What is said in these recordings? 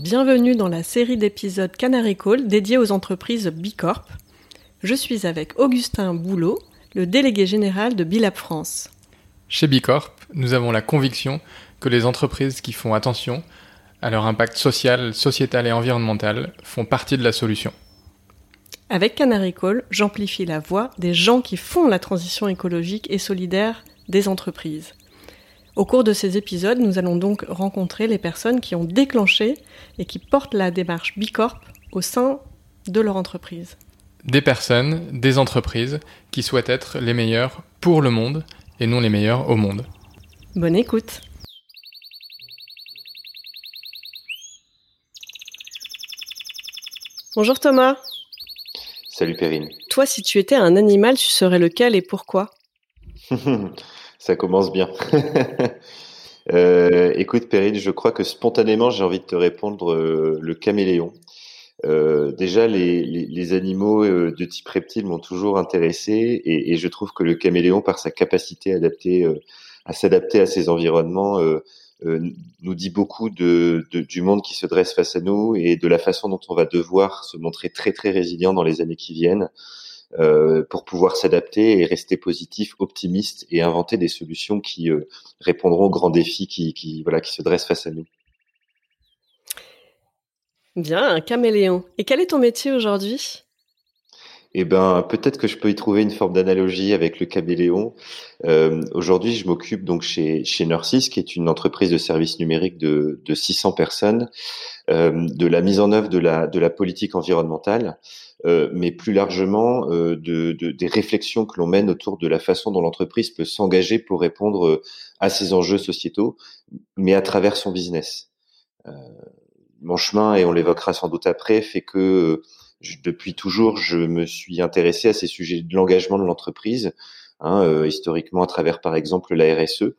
Bienvenue dans la série d'épisodes Canary Call dédiée aux entreprises Bicorp. Je suis avec Augustin Boulot, le délégué général de Bilab France. Chez Bicorp, nous avons la conviction que les entreprises qui font attention à leur impact social, sociétal et environnemental font partie de la solution. Avec Canary Call, j'amplifie la voix des gens qui font la transition écologique et solidaire des entreprises. Au cours de ces épisodes, nous allons donc rencontrer les personnes qui ont déclenché et qui portent la démarche Bicorp au sein de leur entreprise. Des personnes, des entreprises qui souhaitent être les meilleures pour le monde et non les meilleures au monde. Bonne écoute Bonjour Thomas. Salut Perrine. Toi, si tu étais un animal, tu serais lequel et pourquoi? Ça commence bien. euh, écoute, Perrine, je crois que spontanément, j'ai envie de te répondre euh, le caméléon. Euh, déjà, les, animaux de type reptile m'ont toujours intéressé et, je trouve que le caméléon, par sa capacité à, adapter, à s'adapter à ses environnements, nous dit beaucoup de, du monde qui se dresse face à nous et de la façon dont on va devoir se montrer très très résilient dans les années qui viennent. Euh, pour pouvoir s'adapter et rester positif, optimiste et inventer des solutions qui euh, répondront aux grands défis qui, qui, voilà, qui se dressent face à nous. Bien, un caméléon. Et quel est ton métier aujourd'hui? Eh ben, peut-être que je peux y trouver une forme d'analogie avec le caméléon. Euh, Aujourd'hui, je m'occupe donc chez, chez Nursis, qui est une entreprise de services numériques de, de 600 personnes, euh, de la mise en œuvre de la, de la politique environnementale. Euh, mais plus largement euh, de, de, des réflexions que l'on mène autour de la façon dont l'entreprise peut s'engager pour répondre euh, à ces enjeux sociétaux, mais à travers son business. Euh, mon chemin, et on l'évoquera sans doute après, fait que je, depuis toujours, je me suis intéressé à ces sujets de l'engagement de l'entreprise, hein, historiquement à travers par exemple la RSE.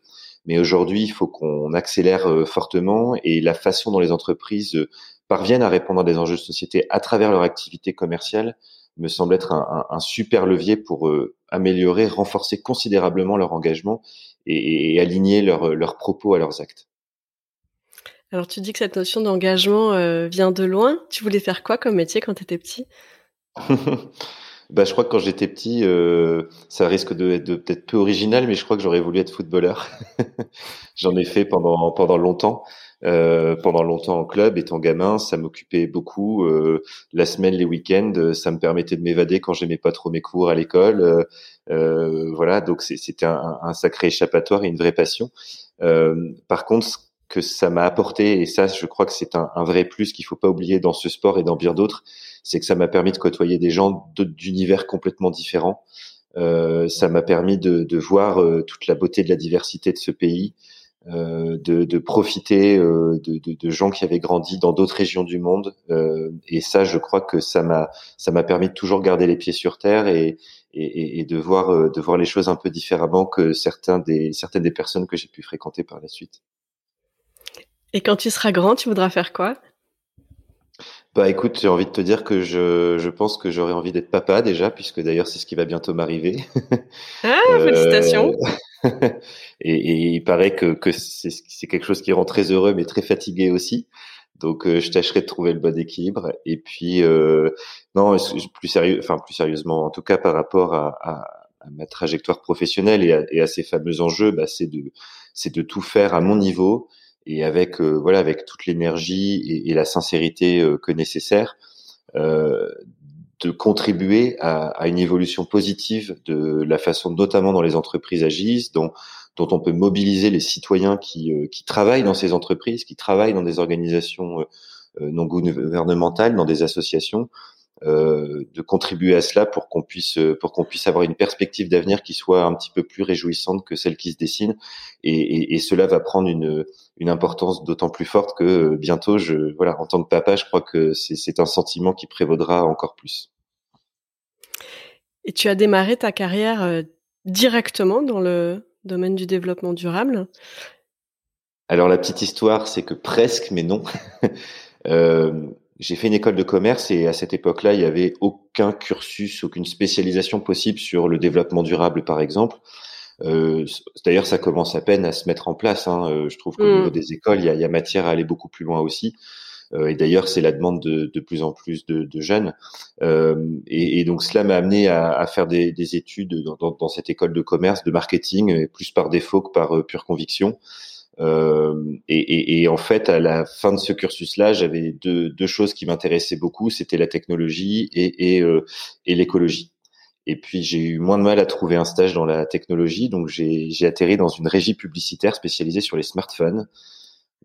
Mais aujourd'hui, il faut qu'on accélère fortement et la façon dont les entreprises parviennent à répondre à des enjeux de société à travers leur activité commerciale me semble être un, un, un super levier pour euh, améliorer, renforcer considérablement leur engagement et, et aligner leurs leur propos à leurs actes. Alors tu dis que cette notion d'engagement euh, vient de loin. Tu voulais faire quoi comme métier quand tu étais petit? Bah, je crois que quand j'étais petit, euh, ça risque de être peut-être peu original, mais je crois que j'aurais voulu être footballeur. J'en ai fait pendant pendant longtemps. Euh, pendant longtemps en club, étant gamin, ça m'occupait beaucoup. Euh, la semaine, les week-ends, euh, ça me permettait de m'évader quand j'aimais pas trop mes cours à l'école. Euh, euh voilà, donc c'était un, un, sacré échappatoire et une vraie passion. par contre, ce que ça m'a apporté, et ça, je crois que c'est un, un, vrai plus qu'il faut pas oublier dans ce sport et dans bien d'autres, c'est que ça m'a permis de côtoyer des gens d'univers complètement différents. ça m'a permis de, de voir toute la beauté de la diversité de ce pays, de, de, profiter euh, de, de, de, gens qui avaient grandi dans d'autres régions du monde. Euh, et ça, je crois que ça m'a ça m'a permis de toujours garder les pieds sur terre et, et, et de voir euh, de voir les choses un peu différemment que certains des certaines des personnes que j'ai pu fréquenter par la suite. Et quand tu seras grand, tu voudras faire quoi? Bah écoute, j'ai envie de te dire que je, je pense que j'aurais envie d'être papa déjà, puisque d'ailleurs c'est ce qui va bientôt m'arriver. Ah, félicitations. et, et, il paraît que, que c'est quelque chose qui rend très heureux, mais très fatigué aussi. Donc, euh, je tâcherai de trouver le bon équilibre. Et puis, euh, non, plus sérieux, enfin plus sérieusement, en tout cas par rapport à, à, à ma trajectoire professionnelle et à, et à ces fameux enjeux, bah, c'est de, c'est de tout faire à mon niveau et avec, euh, voilà, avec toute l'énergie et, la sincérité euh, que nécessaire. Euh, de contribuer à, une évolution positive de la façon, notamment dans les entreprises agissent, dont, dont on peut mobiliser les citoyens qui, qui travaillent dans ces entreprises, qui travaillent dans des organisations non gouvernementales, dans des associations, de contribuer à cela pour qu'on puisse pour qu'on puisse avoir une perspective d'avenir qui soit un petit peu plus réjouissante que celle qui se dessine et, et, et cela va prendre une, une importance d'autant plus forte que bientôt je voilà en tant que papa je crois que c'est un sentiment qui prévaudra encore plus. Et tu as démarré ta carrière euh, directement dans le domaine du développement durable Alors la petite histoire, c'est que presque, mais non. euh, j'ai fait une école de commerce et à cette époque-là, il n'y avait aucun cursus, aucune spécialisation possible sur le développement durable, par exemple. Euh, D'ailleurs, ça commence à peine à se mettre en place. Hein. Euh, je trouve qu'au mmh. niveau des écoles, il y a, il y a matière à aller beaucoup plus loin aussi. et d'ailleurs, c'est la demande de, de, plus en plus de, de jeunes. Et, et, donc, cela m'a amené à, à faire des, des études dans, dans, dans, cette école de commerce, de marketing, plus par défaut que par pure conviction. Euh, et, et, et, en fait, à la fin de ce cursus-là, j'avais deux, deux, choses qui m'intéressaient beaucoup, c'était la technologie et, et, euh, l'écologie. Et puis j'ai eu moins de mal à trouver un stage dans la technologie, donc j'ai atterri dans une régie publicitaire spécialisée sur les smartphones,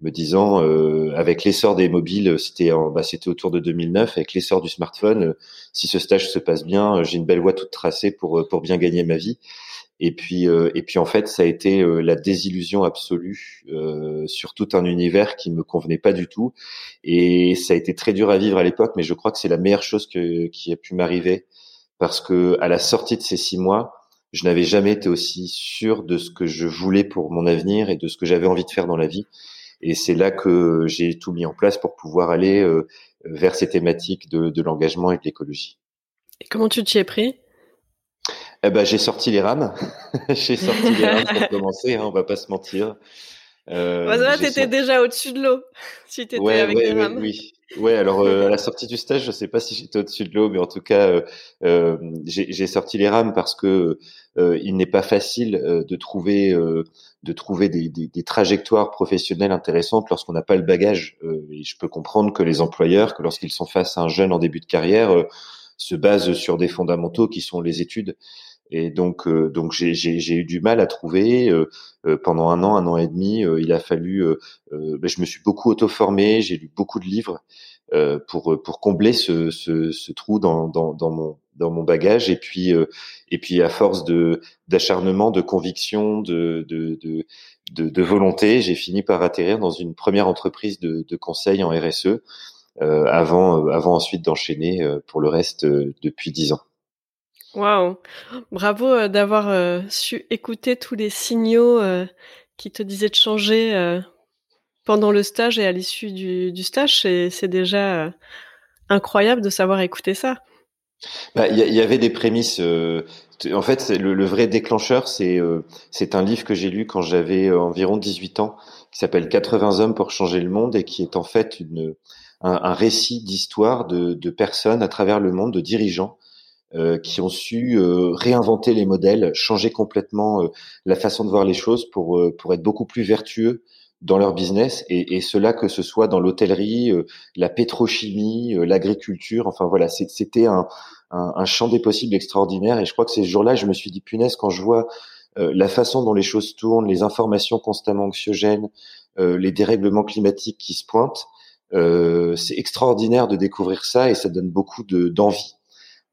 me disant euh, avec l'essor des mobiles, c'était bah, autour de 2009, avec l'essor du smartphone, euh, si ce stage se passe bien, j'ai une belle voie toute tracée pour pour bien gagner ma vie. Et puis, euh, et puis en fait, ça a été euh, la désillusion absolue euh, sur tout un univers qui me convenait pas du tout. Et ça a été très dur à vivre à l'époque, mais je crois que c'est la meilleure chose qui a pu m'arriver parce que à la sortie de ces six mois, je n'avais jamais été aussi sûr de ce que je voulais pour mon avenir et de ce que j'avais envie de faire dans la vie. Et c'est là que j'ai tout mis en place pour pouvoir aller vers ces thématiques de, de l'engagement et de l'écologie. Et comment tu t'y es pris? Eh ben, j'ai sorti les rames. j'ai sorti les rames pour commencer, hein, on va pas se mentir. Euh, bah, t'étais déjà au-dessus de l'eau, si t'étais ouais, avec ouais, les rames. Oui, ouais. Alors euh, à la sortie du stage, je sais pas si j'étais au-dessus de l'eau, mais en tout cas, euh, euh j'ai sorti les rames parce que euh, il n'est pas facile euh, de trouver de trouver des, des, des, trajectoires professionnelles intéressantes lorsqu'on n'a pas le bagage. et je peux comprendre que les employeurs, que lorsqu'ils sont face à un jeune en début de carrière, se basent sur des fondamentaux qui sont les études. Et donc, euh, donc j'ai eu du mal à trouver. Euh, euh, pendant un an, un an et demi, il a fallu. Ben, je me suis beaucoup auto-formé. J'ai lu beaucoup de livres pour pour combler ce, ce, ce trou dans, dans, dans, mon dans mon bagage. Et puis et puis à force de d'acharnement, de conviction, de de, de de, de volonté, j'ai fini par atterrir dans une première entreprise de, de conseil en RSE. avant, avant ensuite d'enchaîner pour le reste depuis dix ans. Waouh Bravo euh, d'avoir euh, su écouter tous les signaux euh, qui te disaient de changer pendant le stage et à l'issue du, stage. C'est déjà incroyable de savoir écouter ça. Bah, il y, avait des prémices. en fait, le, vrai déclencheur, c'est un livre que j'ai lu quand j'avais environ 18 ans, qui s'appelle 80 hommes pour changer le monde et qui est en fait un, récit d'histoire de personnes à travers le monde, de dirigeants euh, qui ont su euh, réinventer les modèles, changer complètement euh, la façon de voir les choses pour pour être beaucoup plus vertueux dans leur business et, et cela que ce soit dans l'hôtellerie, la pétrochimie, l'agriculture, enfin voilà, c'était un, un, un, champ des possibles extraordinaire et je crois que ces jours-là, je me suis dit punaise quand je vois la façon dont les choses tournent, les informations constamment anxiogènes, les dérèglements climatiques qui se pointent, c'est extraordinaire de découvrir ça et ça donne beaucoup d'envie.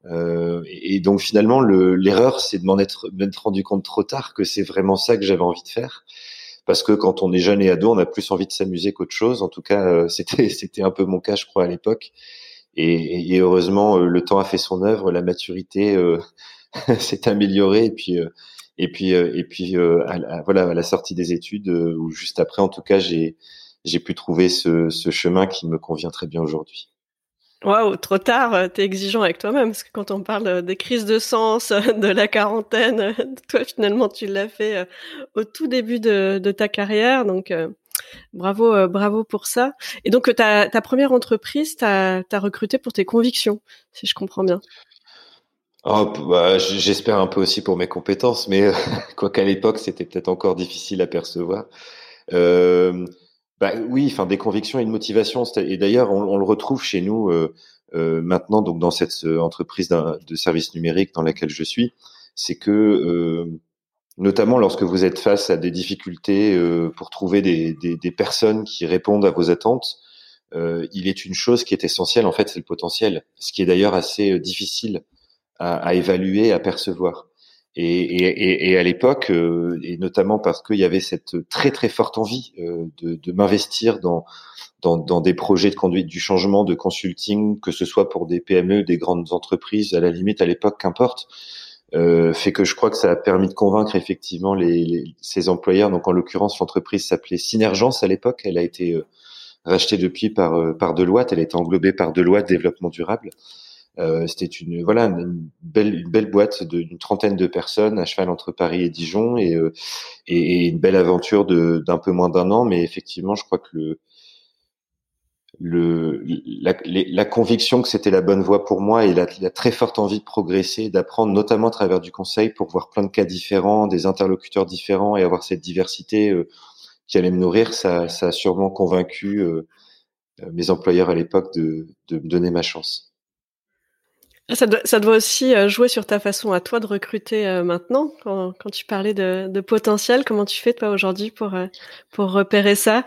Euh, et, donc finalement, l'erreur, c'est de m'en être, rendu compte trop tard que c'est vraiment ça que j'avais envie de faire. Parce que quand on est jeune et ado, on a plus envie de s'amuser qu'autre chose. En tout cas, euh, c'était c'était un peu mon cas, je crois, à l'époque. Et, et, heureusement, euh, le temps a fait son œuvre, la maturité euh, s'est améliorée. Et puis et puis et puis à voilà à la sortie des études ou juste après, en tout cas, j'ai j'ai pu trouver ce, ce chemin qui me convient très bien aujourd'hui. Waouh, trop tard, euh, t'es exigeant avec toi-même, parce que quand on parle euh, des crises de sens, euh, de la quarantaine, toi finalement tu l'as fait au tout début de, ta carrière, donc bravo, bravo pour ça. Et donc ta, première entreprise, t'as as recruté pour tes convictions, si je comprends bien. Oh, bah, j'espère un peu aussi pour mes compétences, mais quoi qu'à l'époque c'était peut-être encore difficile à percevoir. Euh, bah, oui, enfin des convictions et une motivation. Et d'ailleurs, on, le retrouve chez nous euh, euh, maintenant, donc dans cette euh, entreprise de services numériques dans laquelle je suis, c'est que notamment lorsque vous êtes face à des difficultés pour trouver des, des, personnes qui répondent à vos attentes, il est une chose qui est essentielle. En fait, c'est le potentiel, ce qui est d'ailleurs assez difficile à, à évaluer, à percevoir. Et, et, et, à l'époque, euh, et notamment parce qu'il y avait cette très très forte envie euh, de, de m'investir dans, dans, dans des projets de conduite du changement, de consulting, que ce soit pour des PME, des grandes entreprises, à la limite à l'époque, qu'importe, euh, fait que je crois que ça a permis de convaincre effectivement les, les ces employeurs. Donc en l'occurrence, l'entreprise s'appelait Synergence à l'époque. Elle a été euh, rachetée depuis par par Deloitte. Elle a été englobée par Deloitte Développement Durable. Euh, c'était une voilà une belle une belle boîte d'une trentaine de personnes à cheval entre Paris et Dijon et euh, et, une belle aventure d'un peu moins d'un an mais effectivement je crois que le le, la, conviction que c'était la bonne voie pour moi et la, très forte envie de progresser, d'apprendre, notamment à travers du conseil, pour voir plein de cas différents, des interlocuteurs différents et avoir cette diversité euh, qui allait me nourrir, ça, ça a sûrement convaincu mes employeurs à l'époque de, de, me donner ma chance. Ça doit, ça doit, aussi euh, jouer sur ta façon à toi de recruter maintenant. Quand, quand, tu parlais de, de, potentiel, comment tu fais toi aujourd'hui pour, pour repérer ça?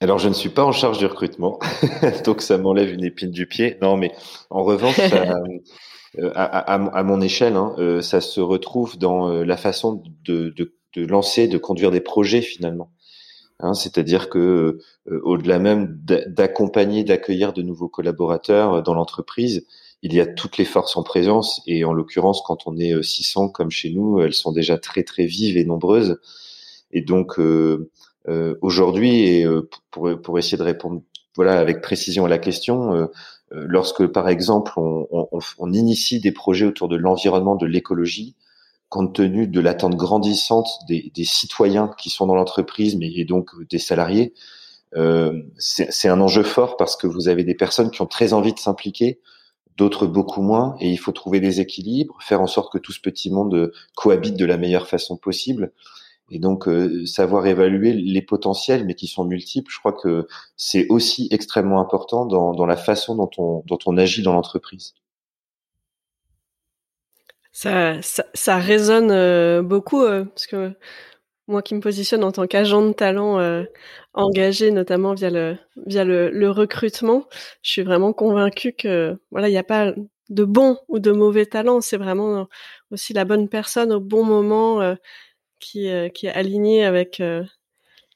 Alors, je ne suis pas en charge du recrutement, donc ça m'enlève une épine du pied. Non, mais en revanche, euh, à, mon échelle, hein, euh, ça se retrouve dans euh, la façon de, lancer, de conduire des projets finalement. Hein, c'est-à-dire que au-delà même d'accompagner, d'accueillir de nouveaux collaborateurs dans l'entreprise, il y a toutes les forces en présence et en l'occurrence, quand on est 600 comme chez nous, elles sont déjà très très vives et nombreuses. Et donc, euh, aujourd'hui, et euh, pour, pour essayer de répondre voilà avec précision à la question, euh, lorsque par exemple on, on, on, initie des projets autour de l'environnement, de l'écologie, compte tenu de l'attente grandissante des, des, citoyens qui sont dans l'entreprise, mais et donc des salariés, euh, c'est un enjeu fort parce que vous avez des personnes qui ont très envie de s'impliquer, d'autres beaucoup moins, et il faut trouver des équilibres, faire en sorte que tout ce petit monde cohabite de la meilleure façon possible. Et donc, euh, savoir évaluer les potentiels, mais qui sont multiples, je crois que c'est aussi extrêmement important dans, dans, la façon dont on, dont on agit dans l'entreprise. Ça, ça, ça, résonne euh, beaucoup, euh, parce que moi qui me positionne en tant qu'agent de talent engagé, notamment via le, via le, le, recrutement, je suis vraiment convaincue que voilà, il n'y a pas de bon ou de mauvais talent, c'est vraiment aussi la bonne personne au bon moment qui, euh, qui est aligné avec, euh,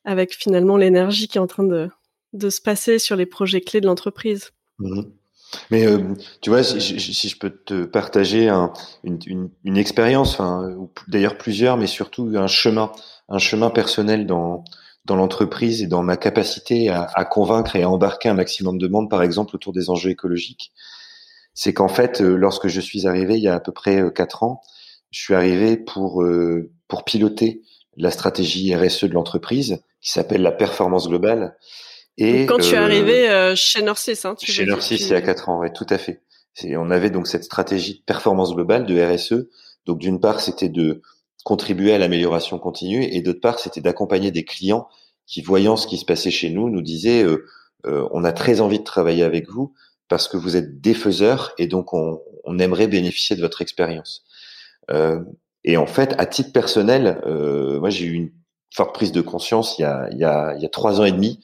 avec finalement l'énergie qui est en train de, de se passer sur les projets clés de l'entreprise. Mmh Mais euh, tu vois, si, je peux te partager un, une, expérience, d'ailleurs plusieurs, mais surtout un chemin, un chemin personnel dans l'entreprise et dans ma capacité à, convaincre et à embarquer un maximum de monde, par exemple, autour des enjeux écologiques, c'est qu'en fait, lorsque je suis arrivé il y a à peu près quatre ans, je suis arrivé pour pour piloter la stratégie RSE de l'entreprise qui s'appelle la performance globale. Et quand tu es euh, arrivé euh, chez Norcis, hein, tu chez Norcis il y a quatre ans, ouais, tout à fait. On avait donc cette stratégie de performance globale de RSE. Donc d'une part, c'était de contribuer à l'amélioration continue, et d'autre part, c'était d'accompagner des clients qui, voyant ce qui se passait chez nous, nous disaient euh, euh on a très envie de travailler avec vous parce que vous êtes des faiseurs et donc on, on aimerait bénéficier de votre expérience. Euh, et en fait, à titre personnel, euh, moi j'ai eu une forte prise de conscience il y a, il y a, il y a trois ans et demi.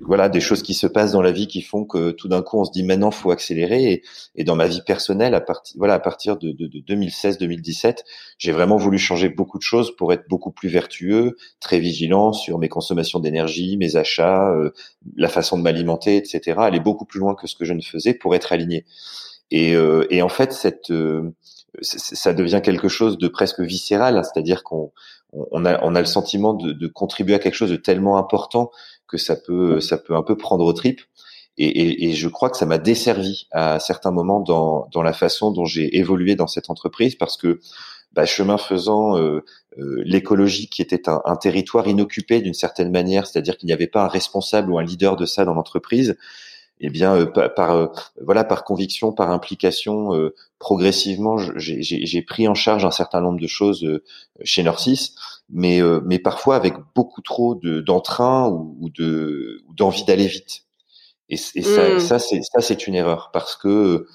Voilà des choses qui se passent dans la vie qui font que tout d'un coup on se dit maintenant faut accélérer. Et, dans ma vie personnelle à partir voilà à partir de, de, de 2016-2017 j'ai vraiment voulu changer beaucoup de choses pour être beaucoup plus vertueux très vigilant sur mes consommations d'énergie mes achats euh, la façon de m'alimenter etc aller beaucoup plus loin que ce que je ne faisais pour être aligné. Et, euh, en fait cette euh, ça devient quelque chose de presque viscéral, c'est-à-dire qu'on on a, on a le sentiment de, contribuer à quelque chose de tellement important que ça peut, ça peut un peu prendre aux tripes. Et, et, et je crois que ça m'a desservi à certains moments dans, dans la façon dont j'ai évolué dans cette entreprise parce que bah, chemin faisant, euh, euh, l'écologie qui était un, territoire inoccupé d'une certaine manière, c'est-à-dire qu'il n'y avait pas un responsable ou un leader de ça dans l'entreprise, eh bien, euh, par, euh, voilà, par conviction, par implication, euh, progressivement, j'ai pris en charge un certain nombre de choses chez Norcis, mais mais parfois avec beaucoup trop d'entrain ou, de d'envie d'aller vite. Et, et ça, mmh. ça c'est ça c'est une erreur parce que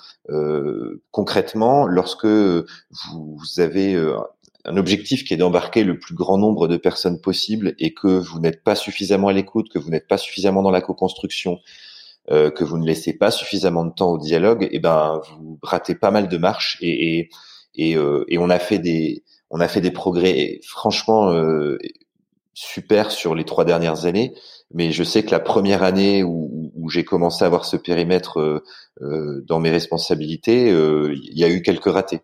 concrètement, lorsque vous, avez un objectif qui est d'embarquer le plus grand nombre de personnes possible et que vous n'êtes pas suffisamment à l'écoute, que vous n'êtes pas suffisamment dans la co-construction, euh, que vous ne laissez pas suffisamment de temps au dialogue, et eh ben vous ratez pas mal de marches et et, et, euh, et on a fait des on a fait des progrès franchement euh, super sur les trois dernières années. Mais je sais que la première année où, où j'ai commencé à avoir ce périmètre euh, dans mes responsabilités, il y a eu quelques ratés.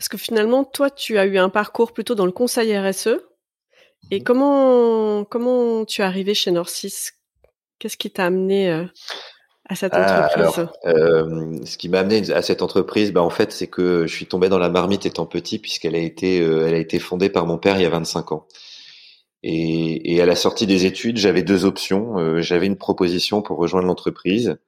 Parce que finalement, toi, tu as eu un parcours plutôt dans le conseil RSE. Et mmh. comment comment tu es arrivé chez Norcis? Qu'est-ce qui t'a amené euh, à cette ah, entreprise euh, Ce qui m'a amené à cette entreprise, bah, en fait, c'est que je suis tombé dans la marmite étant petit, puisqu'elle a été, euh, elle a été fondée par mon père il y a 25 ans. Et, et, à la sortie des études, j'avais deux options. j'avais une proposition pour rejoindre l'entreprise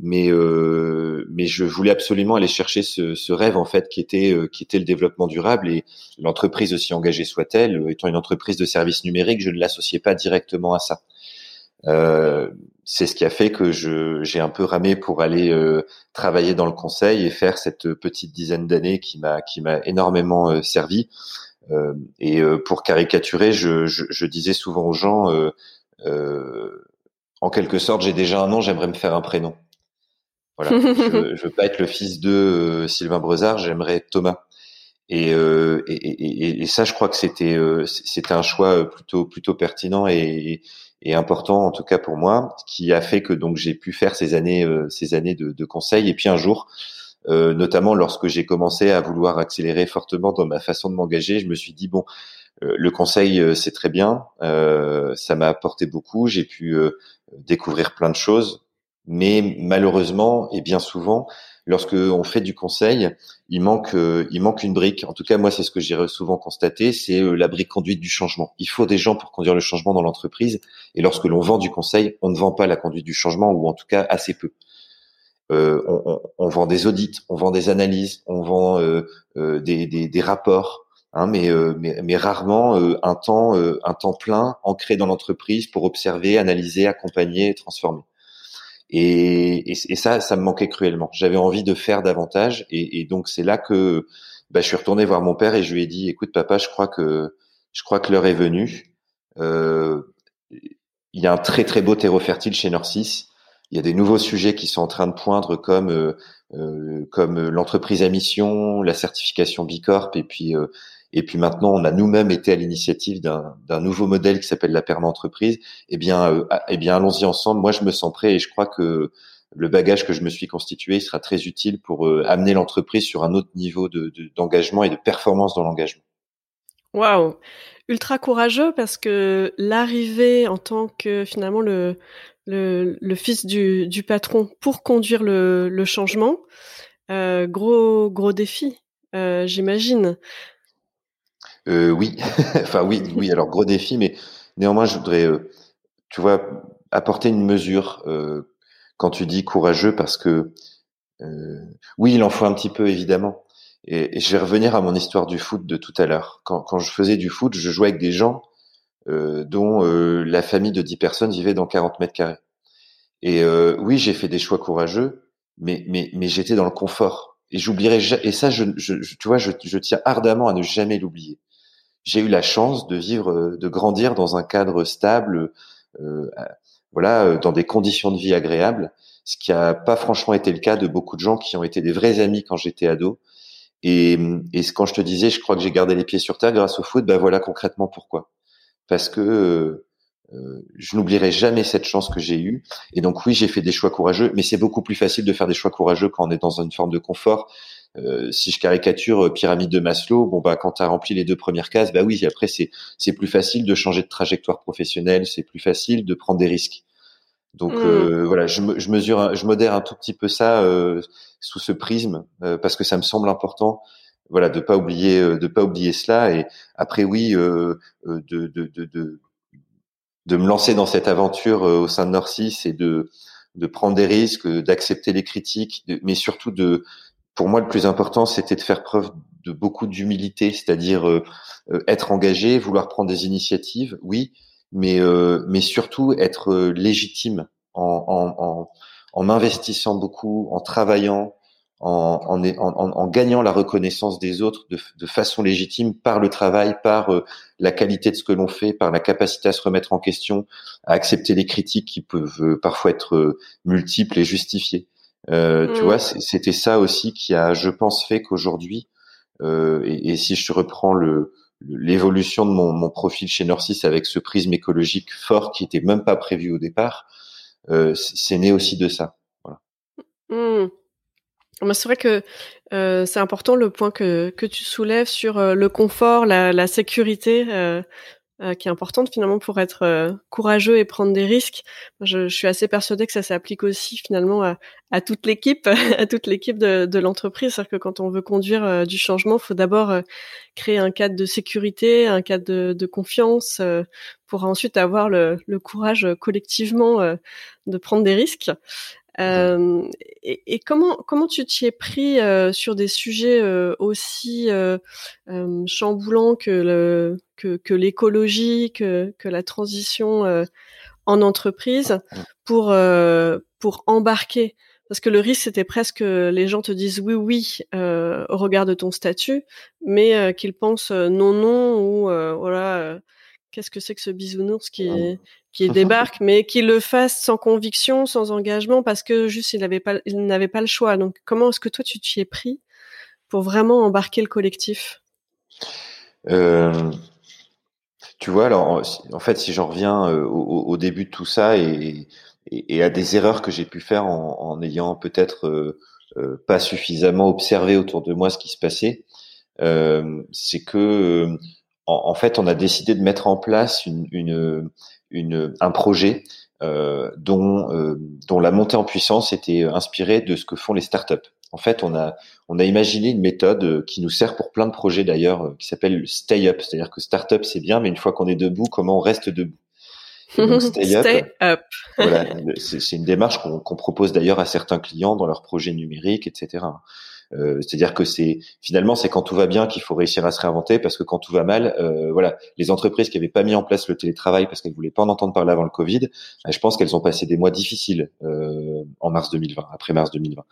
mais euh, mais je voulais absolument aller chercher ce, ce rêve en fait qui était euh, qui était le développement durable et l'entreprise aussi engagée soit-elle euh, étant une entreprise de services numériques je ne l'associais pas directement à ça euh, c'est ce qui a fait que je j'ai un peu ramé pour aller euh, travailler dans le conseil et faire cette petite dizaine d'années qui m'a qui m'a énormément servi. Et pour caricaturer je, je, je, disais souvent aux gens en quelque sorte j'ai déjà un nom j'aimerais me faire un prénom. Voilà, je, je veux pas être le fils de euh, Sylvain Brezard, j'aimerais être Thomas. Et, euh, et, et, et, ça, je crois que c'était euh, c'était un choix plutôt plutôt pertinent et, et, important en tout cas pour moi, qui a fait que donc j'ai pu faire ces années euh, ces années de, de conseil. Et puis un jour, euh, notamment lorsque j'ai commencé à vouloir accélérer fortement dans ma façon de m'engager, je me suis dit bon, le conseil c'est très bien, ça m'a apporté beaucoup, j'ai pu découvrir plein de choses, mais malheureusement et bien souvent, lorsque on fait du conseil, il manque, euh, il manque une brique. En tout cas, moi, c'est ce que j'ai souvent constaté, c'est euh, la brique conduite du changement. Il faut des gens pour conduire le changement dans l'entreprise. Et lorsque l'on vend du conseil, on ne vend pas la conduite du changement, ou en tout cas assez peu. Euh, on, vend des audits, on vend des analyses, on vend des, rapports, hein, mais, mais, mais, rarement un temps, un temps plein ancré dans l'entreprise pour observer, analyser, accompagner, transformer. Et, et, ça, ça me manquait cruellement. J'avais envie de faire davantage, et, et donc c'est là que bah, je suis retourné voir mon père et je lui ai dit "Écoute, papa, je crois que je crois que l'heure est venue. Euh, il y a un très très beau terreau fertile chez Norcis. Il y a des nouveaux sujets qui sont en train de poindre, comme euh, euh comme l'entreprise à mission, la certification Bicorp, et puis euh, et puis maintenant on a nous-mêmes été à l'initiative d'un nouveau modèle qui s'appelle la perma entreprise, eh bien, euh, ah, eh bien allons-y ensemble. Moi, je me sens prêt et je crois que le bagage que je me suis constitué sera très utile pour euh, amener l'entreprise sur un autre niveau d'engagement de, et de performance dans l'engagement. Waouh, ultra courageux parce que l'arrivée en tant que finalement le fils du, patron pour conduire le, changement, euh, gros gros défi, j'imagine. Euh, oui, enfin oui, oui. Alors gros défi, mais néanmoins, je voudrais, euh, tu vois, apporter une mesure euh, quand tu dis courageux, parce que oui, il en faut un petit peu évidemment. Et, et, je vais revenir à mon histoire du foot de tout à l'heure. Quand, je faisais du foot, je jouais avec des gens dont la famille de 10 personnes vivait dans 40 mètres carrés. Et oui, j'ai fait des choix courageux, mais mais mais j'étais dans le confort. Et j'oublierai et ça, je, je, tu vois, je tiens ardemment à ne jamais l'oublier j'ai eu la chance de vivre, euh, de grandir dans un cadre stable, euh, voilà, euh, dans des conditions de vie agréables, ce qui n'a pas franchement été le cas de beaucoup de gens qui ont été des vrais amis quand j'étais ado. Et, et quand je te disais, je crois que j'ai gardé les pieds sur terre grâce au foot, ben voilà concrètement pourquoi. Parce que euh, je n'oublierai jamais cette chance que j'ai eue. Et donc oui, j'ai fait des choix courageux, mais c'est beaucoup plus facile de faire des choix courageux quand on est dans une forme de confort. Euh, si je caricature euh, pyramide de Maslow, bon bah quand tu as rempli les deux premières cases, bah oui, après c'est c'est plus facile de changer de trajectoire professionnelle, c'est plus facile de prendre des risques. Donc mmh. euh, voilà, je, je, mesure, je modère un tout petit peu ça sous ce prisme parce que ça me semble important voilà de pas oublier de pas oublier cela et après oui de, de, de, de, de me lancer dans cette aventure au sein de Norcis et de de prendre des risques d'accepter les critiques mais surtout de pour moi, le plus important, c'était de faire preuve de beaucoup d'humilité, c'est-à-dire euh, euh, être engagé, vouloir prendre des initiatives, oui, mais euh, mais surtout être légitime en, en, en, en m'investissant beaucoup, en travaillant, en, en, gagnant la reconnaissance des autres de, de façon légitime par le travail, par la qualité de ce que l'on fait, par la capacité à se remettre en question, à accepter les critiques qui peuvent parfois être multiples et justifiées. Euh, tu vois, mm. c'était ça aussi qui a, je pense, fait qu'aujourd'hui, euh, et, et, si je reprends le l'évolution de mon, mon, profil chez Norcis avec ce prisme écologique fort qui était même pas prévu au départ, euh, c'est né aussi de ça. Voilà. Mm. C'est vrai que euh, c'est important le point que, que tu soulèves sur euh, le confort, la, la sécurité. Euh, euh, qui est importante finalement pour être euh, courageux et prendre des risques. Je, je, suis assez persuadée que ça s'applique aussi finalement à, à toute l'équipe, à toute l'équipe de, de l'entreprise. C'est-à-dire que quand on veut conduire euh, du changement, faut d'abord créer un cadre de sécurité, un cadre de, de confiance, pour ensuite avoir le, le courage collectivement de prendre des risques. Euh, et, comment comment tu t'y es pris euh, sur des sujets euh, aussi chamboulants que le que, que l'écologie, que, que la transition en entreprise pour pour embarquer? Parce que le risque c'était presque les gens te disent oui oui au regard de ton statut mais qu'ils pensent non non ou voilà qu'est-ce que c'est que ce bisounours qui qui débarque, mais qui le fasse sans conviction, sans engagement, parce que juste il n'avait pas, il n'avait pas le choix. Donc, comment est-ce que toi tu t'y es pris pour vraiment embarquer le collectif? Euh, Tu vois, alors en fait, si j'en reviens euh, au, début de tout ça et, et, à des erreurs que j'ai pu faire en, en ayant peut-être euh, pas suffisamment observé autour de moi ce qui se passait, c'est que en, fait, on a décidé de mettre en place une, une, une, un projet euh, dont, euh, dont la montée en puissance était inspirée de ce que font les startups. En fait, on a, on a imaginé une méthode euh, qui nous sert pour plein de projets d'ailleurs, euh, qui s'appelle Stay Up. C'est-à-dire que startup, c'est bien, mais une fois qu'on est debout, comment on reste debout? Donc, Stay Up, Stay up. voilà, c'est une démarche qu'on propose d'ailleurs à certains clients dans leurs projets numériques, etc. Euh, c'est-à-dire que c'est finalement c'est quand tout va bien qu'il faut réussir à se réinventer parce que quand tout va mal, euh, voilà, les entreprises qui n'avaient pas mis en place le télétravail parce qu'elles voulaient pas en entendre parler avant le Covid, euh, je pense qu'elles ont passé des mois difficiles en mars 2020, après mars 2020.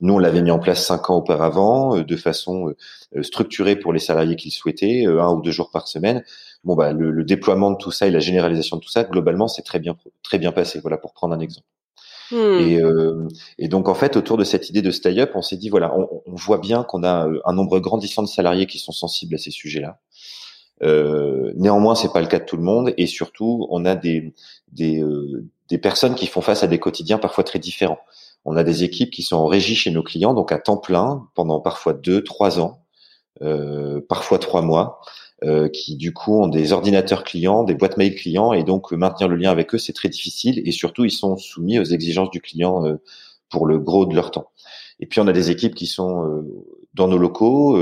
Nous, on l'avait mis en place cinq ans auparavant, de façon structurée pour les salariés qui le souhaitaient, un ou deux jours par semaine. Bon, bah, le, le, déploiement de tout ça et la généralisation de tout ça, globalement, c'est très bien, très bien passé. Voilà, pour prendre un exemple. Hmm. Et, euh, et, donc en fait, autour de cette idée de stay up, on s'est dit voilà, on, on voit bien qu'on a euh, un nombre grandissant de salariés qui sont sensibles à ces sujets-là. Euh, néanmoins, c'est pas le cas de tout le monde, et surtout, on a des des, euh, des personnes qui font face à des quotidiens parfois très différents. On a des équipes qui sont en régie chez nos clients, donc à temps plein pendant parfois deux, trois ans, euh, parfois trois mois. Euh, qui du coup ont des ordinateurs clients, des boîtes mail clients, et donc euh, maintenir le lien avec eux c'est très difficile, et surtout ils sont soumis aux exigences du client euh, pour le gros de leur temps. Et puis on a des équipes qui sont dans nos locaux,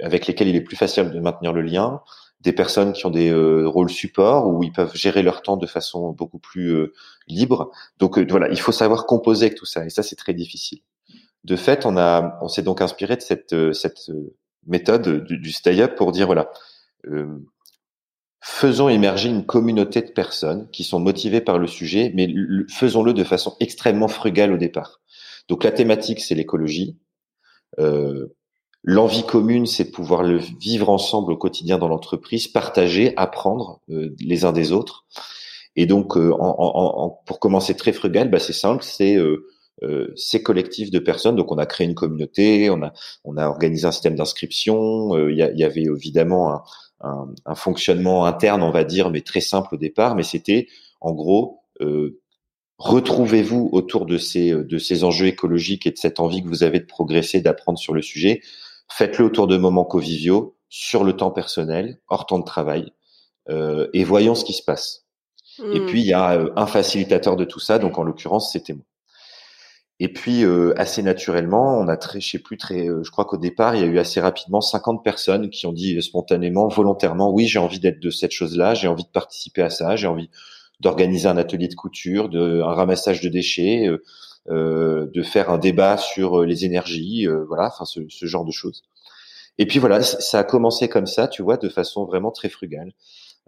avec lesquelles il est plus facile de maintenir le lien, des personnes qui ont des rôles support où ils peuvent gérer leur temps de façon beaucoup plus libre. Donc voilà, il faut savoir composer avec tout ça, et ça c'est très difficile. De fait, on on s'est donc inspiré de cette cette méthode du, du stay up pour dire voilà, euh, faisons émerger une communauté de personnes qui sont motivées par le sujet, mais faisons-le de façon extrêmement frugale au départ. Donc la thématique, c'est l'écologie. Euh, L'envie commune, c'est de pouvoir le vivre ensemble au quotidien dans l'entreprise, partager, apprendre euh, les uns des autres. Et donc, euh, en, en, pour commencer très frugal, bah, c'est simple, c'est euh, euh, ces collectifs de personnes. Donc, on a créé une communauté, on a, on a organisé un système d'inscription. Il y, y, avait évidemment un, un, un, fonctionnement interne, on va dire, mais très simple au départ. Mais c'était, en gros, euh, retrouvez-vous autour de ces, de ces enjeux écologiques et de cette envie que vous avez de progresser, d'apprendre sur le sujet. Faites-le autour de moments conviviaux, sur le temps personnel, hors temps de travail, euh, et voyons ce qui se passe. Et hmm. puis, il y a euh, un facilitateur de tout ça, donc en l'occurrence, c'était moi. Et puis euh, assez naturellement, on a très, je sais plus très, euh, je crois qu'au départ, il y a eu assez rapidement 50 personnes qui ont dit spontanément, volontairement, oui, j'ai envie d'être de cette chose-là, j'ai envie de participer à ça, j'ai envie d'organiser un atelier de couture, de un ramassage de déchets, euh, euh de faire un débat sur les énergies, voilà, enfin ce, ce, genre de choses. Et puis voilà, ça a commencé comme ça, tu vois, de façon vraiment très frugale.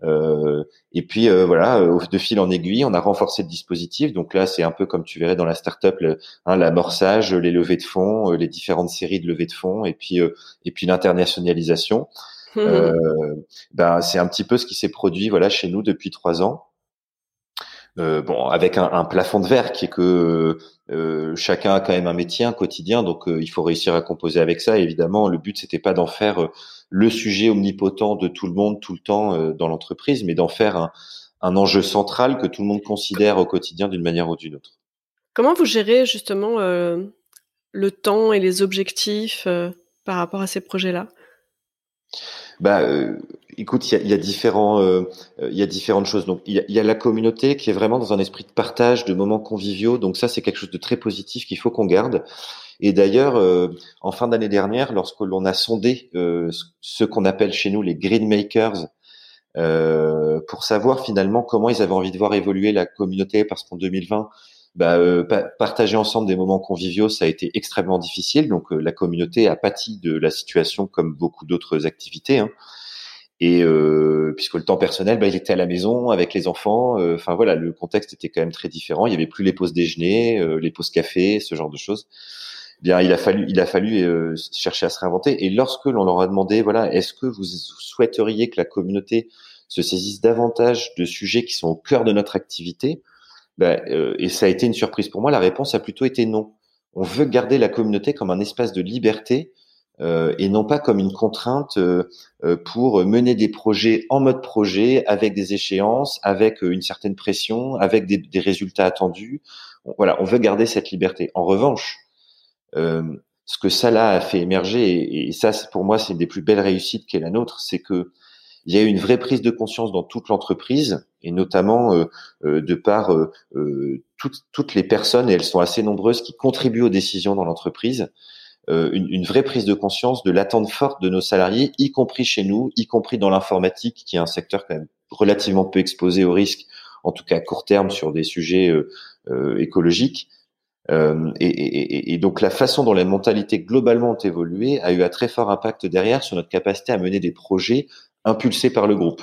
Euh, et puis euh, voilà, euh, de fil en aiguille, on a renforcé le dispositif. Donc là, c'est un peu comme tu verrais dans la startup, le, hein, l'amorçage, les levées de fonds, les différentes séries de levées de fonds, et puis et puis l'internationalisation. Mmh. ben c'est un petit peu ce qui s'est produit voilà chez nous depuis trois ans. Euh, bon, avec un, un, plafond de verre qui est que euh, chacun a quand même un métier, un quotidien, donc euh, il faut réussir à composer avec ça. évidemment, le but c'était pas d'en faire le sujet omnipotent de tout le monde tout le temps dans l'entreprise, mais d'en faire un, un, enjeu central que tout le monde considère au quotidien d'une manière ou d'une autre. Comment vous gérez justement le temps et les objectifs par rapport à ces projets-là? Bah, Écoute, il y a, différents, euh, il y a différentes choses. Donc, il y a, la communauté qui est vraiment dans un esprit de partage, de moments conviviaux. Donc ça, c'est quelque chose de très positif qu'il faut qu'on garde. Et d'ailleurs, euh, en fin d'année dernière, lorsque l'on a sondé euh, ce qu'on appelle chez nous les green makers, euh, pour savoir finalement comment ils avaient envie de voir évoluer la communauté, parce qu'en 2020, bah, partager ensemble des moments conviviaux, ça a été extrêmement difficile. Donc la communauté a pâti de la situation comme beaucoup d'autres activités. Hein. Et euh, puisque le temps personnel, bah, il était à la maison avec les enfants. Enfin voilà, le contexte était quand même très différent. Il y avait plus les pauses déjeuner, les pauses café, ce genre de choses bien il a fallu il a fallu euh, chercher à se réinventer. Et lorsque l'on leur a demandé voilà est-ce que vous souhaiteriez que la communauté se saisisse davantage de sujets qui sont au cœur de notre activité, ben, euh, et ça a été une surprise pour moi. La réponse a plutôt été non. On veut garder la communauté comme un espace de liberté euh, et non pas comme une contrainte pour mener des projets en mode projet, avec des échéances, avec une certaine pression, avec des, des résultats attendus. Voilà, on veut garder cette liberté. En revanche, euh, ce que là a fait émerger, et, ça pour moi c'est une des plus belles réussites qu'est la nôtre, c'est que il y a eu une vraie prise de conscience dans toute l'entreprise, et notamment euh, euh, de par toutes, toutes, les personnes, et elles sont assez nombreuses, qui contribuent aux décisions dans l'entreprise, une, une, vraie prise de conscience de l'attente forte de nos salariés, y compris chez nous, y compris dans l'informatique, qui est un secteur quand même relativement peu exposé au risque, en tout cas à court terme sur des sujets écologiques. Euh, et, et, et, donc la façon dont les mentalités globalement ont évolué a eu un très fort impact derrière sur notre capacité à mener des projets impulsés par le groupe.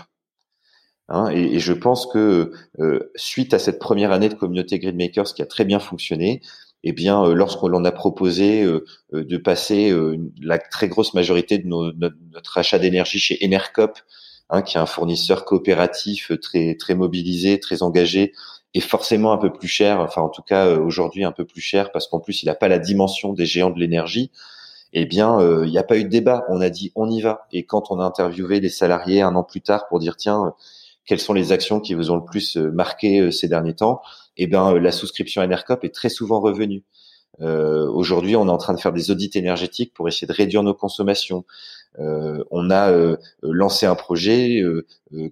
Hein, et, je pense que euh, suite à cette première année de communauté Gridmakers qui a très bien fonctionné, eh bien, euh, lorsqu'on l'on a proposé euh, euh, de passer la très grosse majorité de nos, notre, notre, achat d'énergie chez Enercop, hein, qui est un fournisseur coopératif très très mobilisé, très engagé, est forcément un peu plus cher, enfin en tout cas aujourd'hui un peu plus cher parce qu'en plus il n'a pas la dimension des géants de l'énergie. Eh bien, il n'y a pas eu de débat. On a dit on y va. Et quand on a interviewé les salariés un an plus tard pour dire tiens quelles sont les actions qui vous ont le plus marqué ces derniers temps, eh bien la souscription Enercop est très souvent revenue. Euh, Aujourd'hui, on est en train de faire des audits énergétiques pour essayer de réduire nos consommations. Euh, on a euh, lancé un projet euh,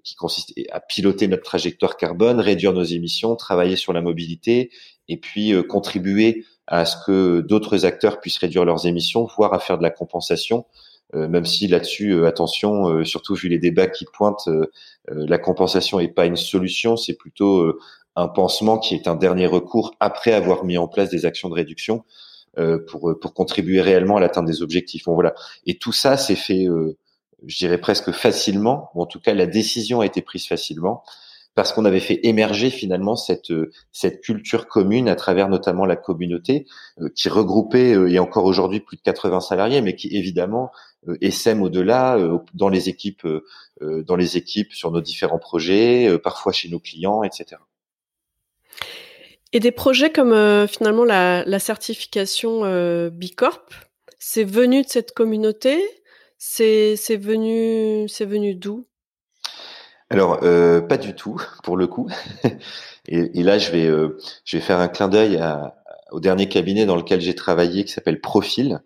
qui consiste à piloter notre trajectoire carbone, réduire nos émissions, travailler sur la mobilité et puis contribuer à ce que d'autres acteurs puissent réduire leurs émissions, voire à faire de la compensation. même si là-dessus, attention, surtout vu les débats qui pointent, la compensation n'est pas une solution, c'est plutôt un pansement qui est un dernier recours après avoir mis en place des actions de réduction. Euh, pour pour contribuer réellement à l'atteinte des objectifs. Bon, voilà. Et tout ça s'est fait, euh, je dirais presque facilement, ou en tout cas la décision a été prise facilement parce qu'on avait fait émerger finalement cette cette culture commune à travers notamment la communauté euh, qui regroupait et encore aujourd'hui plus de 80 salariés, mais qui évidemment essaime au-delà dans les équipes dans les équipes sur nos différents projets, parfois chez nos clients, etc. Et des projets comme euh, finalement la, la certification euh, Bicorp, c'est venu de cette communauté? C'est venu, venu d'où? Alors euh, pas du tout pour le coup. et, et, là je vais euh, je vais faire un clin d'œil au dernier cabinet dans lequel j'ai travaillé qui s'appelle Profil.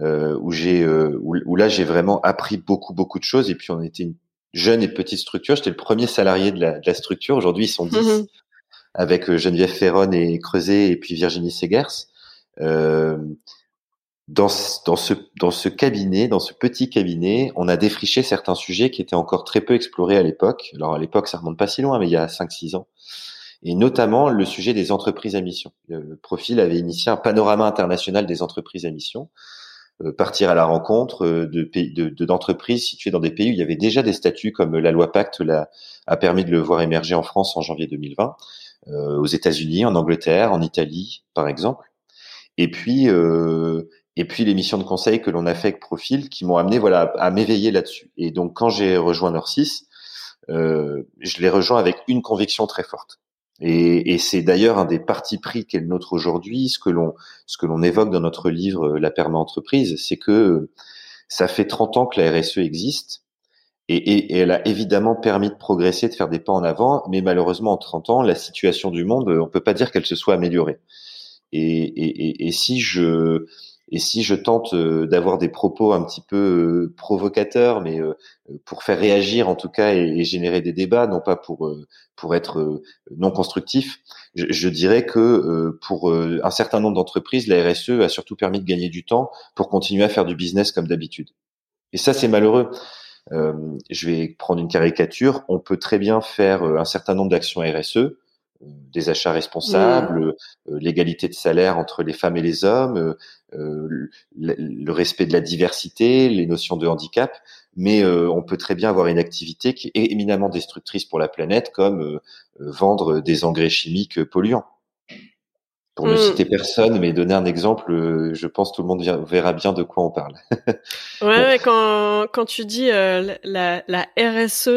Euh, où j'ai où, où, là j'ai vraiment appris beaucoup beaucoup de choses. Et puis on était une jeune et petite structure. J'étais le premier salarié de la, de la structure. Aujourd'hui ils sont dix avec euh, Geneviève Ferron et Creuset et puis Virginie Segers. Euh, dans, dans, ce, dans ce cabinet, dans ce petit cabinet, on a défriché certains sujets qui étaient encore très peu explorés à l'époque. Alors à l'époque, ça remonte pas si loin, mais il y a 5-6 ans. Et notamment le sujet des entreprises à mission. Le profil avait initié un panorama international des entreprises à mission, euh, partir à la rencontre de pays, de, d'entreprises situées dans des pays où il y avait déjà des statuts comme la loi Pacte a permis de le voir émerger en France en janvier 2020 euh, aux États-Unis, en Angleterre, en Italie, par exemple. Et puis, euh, et puis les missions de conseil que l'on a fait avec Profil, qui m'ont amené voilà à m'éveiller là-dessus. Et donc, quand j'ai rejoint Nord6, euh, je l'ai rejoint avec une conviction très forte. Et, et c'est d'ailleurs un des partis pris qu'est le nôtre aujourd'hui, ce que l'on ce que l'on évoque dans notre livre La perma entreprise, c'est que ça fait 30 ans que la RSE existe et, elle a évidemment permis de progresser, de faire des pas en avant, mais malheureusement en 30 ans, la situation du monde, on peut pas dire qu'elle se soit améliorée. Et, si je tente d'avoir des propos un petit peu provocateurs, mais pour faire réagir en tout cas et, générer des débats, non pas pour être non constructif, je dirais que pour un certain nombre d'entreprises, la RSE a surtout permis de gagner du temps pour continuer à faire du business comme d'habitude. Et ça, c'est malheureux. Euh, je vais prendre une caricature. On peut très bien faire un certain nombre d'actions RSE, des achats responsables, mmh. l'égalité de salaire entre les femmes et les hommes, euh, le, respect de la diversité, les notions de handicap, mais euh, on peut très bien avoir une activité qui est éminemment destructrice pour la planète, comme euh, vendre des engrais chimiques polluants. Pour ne mmh. citer personne, mais donner un exemple, je pense que tout le monde verra bien de quoi on parle. ouais, quand, quand tu dis la, la, RSE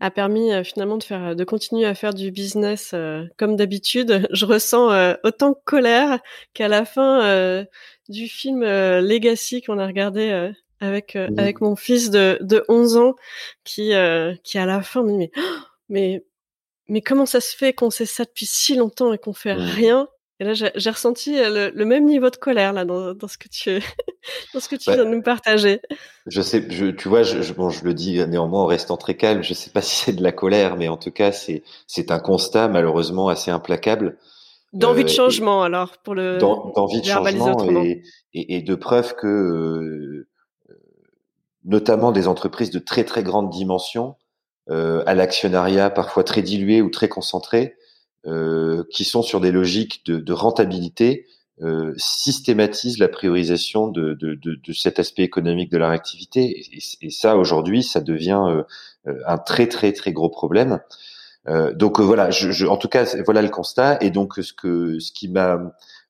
a permis finalement de faire, de continuer à faire du business comme d'habitude, je ressens autant de colère qu'à la fin du film Legacy qu'on a regardé avec mmh. avec mon fils de, de 11 ans qui qui à la fin me dit mais mais mais comment ça se fait qu'on sait ça depuis si longtemps et qu'on fait mmh. rien et là, j'ai ressenti euh, le, même niveau de colère là dans, dans ce que tu dans ce que tu viens de nous partager. Je sais, je, tu vois, je, bon, je le dis néanmoins en restant très calme. Je sais pas si c'est de la colère, mais en tout cas, c'est c'est un constat malheureusement assez implacable. D'envie de euh, changement alors pour le d'envie de changement et, et, et, de preuve que euh, notamment des entreprises de très très grande dimension euh, à l'actionnariat parfois très dilué ou très concentré euh, qui sont sur des logiques de, de rentabilité, euh, systématisent la priorisation de, de, de, cet aspect économique de leur activité. Et, ça, aujourd'hui, ça devient euh, un très très très gros problème. Euh, donc voilà, je, je, en tout cas, voilà le constat. Et donc ce que ce qui m'a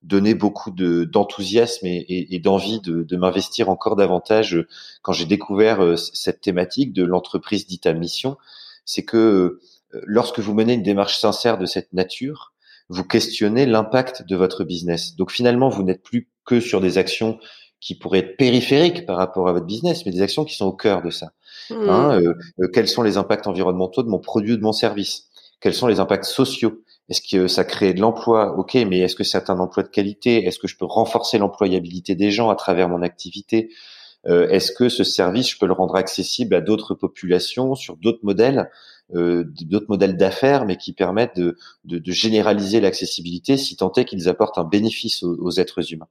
donné beaucoup de d'enthousiasme et, et, et d'envie de, de m'investir encore davantage quand j'ai découvert cette thématique de l'entreprise dite à mission, c'est que lorsque vous menez une démarche sincère de cette nature, vous questionnez l'impact de votre business. Donc finalement, vous n'êtes plus que sur des actions qui pourraient être périphériques par rapport à votre business, mais des actions qui sont au cœur de ça. Mmh. Hein, euh, euh, quels sont les impacts environnementaux de mon produit ou de mon service? Quels sont les impacts sociaux? Est-ce que ça crée de l'emploi? Ok, mais est-ce que c'est un emploi de qualité? Est-ce que je peux renforcer l'employabilité des gens à travers mon activité? Euh, Est-ce que ce service, je peux le rendre accessible à d'autres populations sur d'autres modèles? Euh, d'autres modèles d'affaires, mais qui permettent de, de, de généraliser l'accessibilité si tant est qu'ils apportent un bénéfice aux, êtres humains.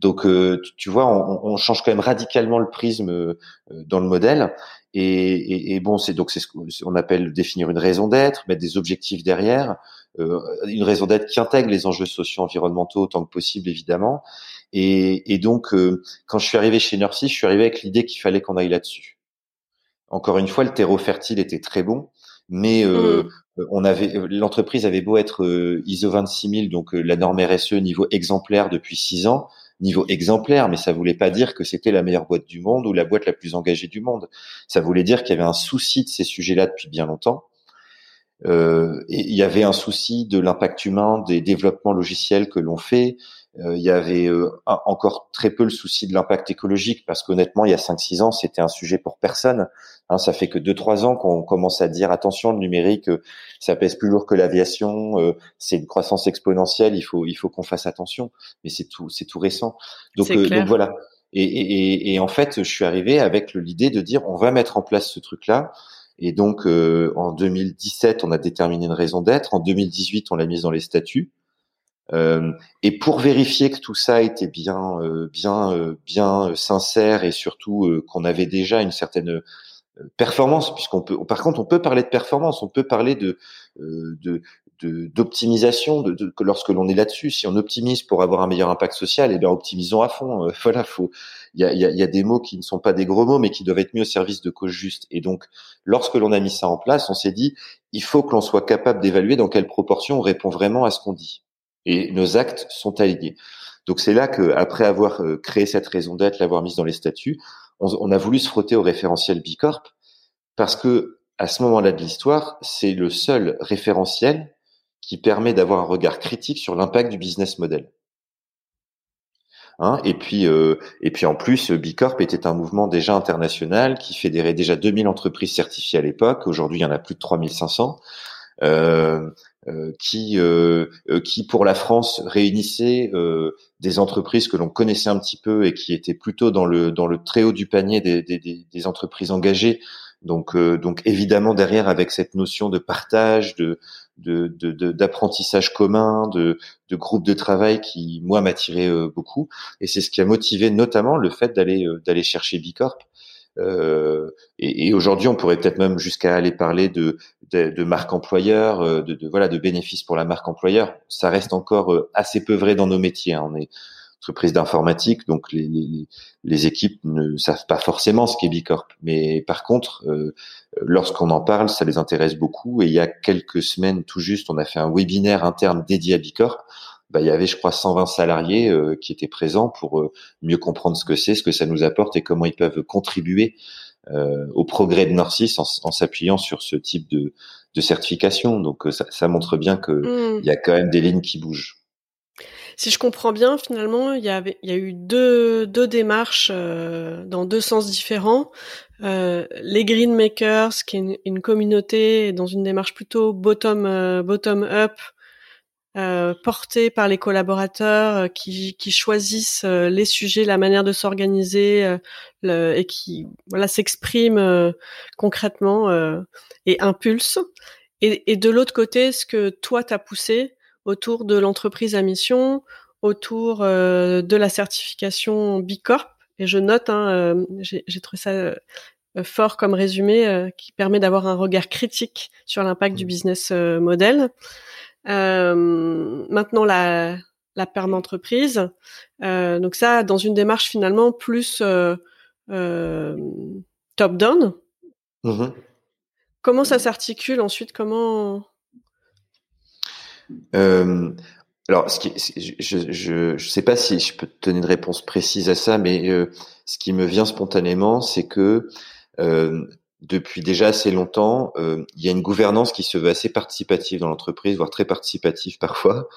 Donc, euh, tu, vois, on, on, change quand même radicalement le prisme euh, dans le modèle. Et, et, et bon, c'est donc c'est ce qu'on appelle définir une raison d'être, mettre des objectifs derrière, euh, une raison d'être qui intègre les enjeux sociaux environnementaux autant que possible, évidemment. Et, et donc, quand je suis arrivé chez Nursi, je suis arrivé avec l'idée qu'il fallait qu'on aille là-dessus. Encore une fois, le terreau fertile était très bon, mais euh, mmh. euh, on avait euh, l'entreprise avait beau être ISO 26000 donc la norme RSE niveau exemplaire depuis six ans niveau exemplaire mais ça voulait pas dire que c'était la meilleure boîte du monde ou la boîte la plus engagée du monde ça voulait dire qu'il y avait un souci de ces sujets-là depuis bien longtemps euh, et il y avait un souci de l'impact humain des développements logiciels que l'on fait euh, il y avait euh, encore très peu le souci de l'impact écologique parce qu'honnêtement, il y a 5-6 ans, c'était un sujet pour personne. Hein, ça fait que 2-3 ans qu'on commence à dire attention, le numérique, euh, ça pèse plus lourd que l'aviation, c'est une croissance exponentielle, il faut il faut qu'on fasse attention. Mais c'est tout c'est tout récent. Donc, donc voilà. Et, et, et, en fait, je suis arrivé avec l'idée de dire on va mettre en place ce truc-là. Et donc, en 2017, on a déterminé une raison d'être. En 2018, on l'a mise dans les statuts. Euh, et pour vérifier que tout ça était bien, euh, bien, euh, bien sincère et surtout qu'on avait déjà une certaine performance, puisqu'on peut, par contre, on peut parler de performance, on peut parler de, de, d'optimisation de, de, lorsque l'on est là-dessus. Si on optimise pour avoir un meilleur impact social, eh bien optimisons à fond. voilà, faut. Il y a, y, a, y a, des mots qui ne sont pas des gros mots, mais qui doivent être mis au service de causes justes. Et donc, lorsque l'on a mis ça en place, on s'est dit, il faut que l'on soit capable d'évaluer dans quelle proportion on répond vraiment à ce qu'on dit et nos actes sont alignés. Donc c'est là que, après avoir euh, créé cette raison d'être, l'avoir mise dans les statuts, on, a voulu se frotter au référentiel Bicorp parce que à ce moment-là de l'histoire, c'est le seul référentiel qui permet d'avoir un regard critique sur l'impact du business model. Hein et puis, euh, et puis en plus, Bicorp était un mouvement déjà international qui fédérait déjà 2000 entreprises certifiées à l'époque. Aujourd'hui, il y en a plus de 3500. Qui qui pour la France réunissait des entreprises que l'on connaissait un petit peu et qui étaient plutôt dans le dans le très haut du panier des, des, des entreprises engagées. Donc donc évidemment derrière avec cette notion de partage, de d'apprentissage de, commun, de, de groupe de travail qui moi m'attirait euh, beaucoup et c'est ce qui a motivé notamment le fait d'aller euh, d'aller chercher Bicorp. Euh, et, et aujourd'hui, on pourrait peut-être même jusqu'à aller parler de, de, marque employeur, euh, de, voilà, de bénéfices pour la marque employeur. Ça reste encore assez peu vrai dans nos métiers. Hein. On est entreprise d'informatique, donc les, les, équipes ne savent pas forcément ce qu'est Bicorp. Mais par contre, euh, lorsqu'on en parle, ça les intéresse beaucoup. Et il y a quelques semaines, tout juste, on a fait un webinaire interne dédié à Bicorp. Bah, il y avait, je crois, 120 salariés euh, qui étaient présents pour euh, mieux comprendre ce que c'est, ce que ça nous apporte et comment ils peuvent contribuer au progrès de Norcis en, en s'appuyant sur ce type de, de certification. Donc ça, ça montre bien que mmh. il y a quand même des lignes qui bougent. Si je comprends bien, finalement, il y, avait, il y a eu deux, deux démarches euh, dans deux sens différents. Euh, les Green Makers, qui est une, communauté dans une démarche plutôt bottom euh, bottom up, euh, portée par les collaborateurs euh, qui, qui choisissent les sujets, la manière de s'organiser et qui voilà s'expriment concrètement et impulsent. Et, et de l'autre côté, ce que toi t'as poussé, autour de l'entreprise à mission, autour euh, de la certification Bicorp. Et je note, hein, euh, j'ai trouvé ça euh, fort comme résumé qui permet d'avoir un regard critique sur l'impact du mmh. business model. Maintenant, la, la perme d'entreprise. donc ça, dans une démarche finalement plus top-down. Mmh comment ça s'articule ensuite? Comment euh, alors, ce qui, je, je, je sais pas si je peux te donner une réponse précise à ça, mais euh, ce qui me vient spontanément, c'est que euh, depuis déjà assez longtemps, euh, il y a une gouvernance qui se veut assez participative dans l'entreprise, voire très participative parfois.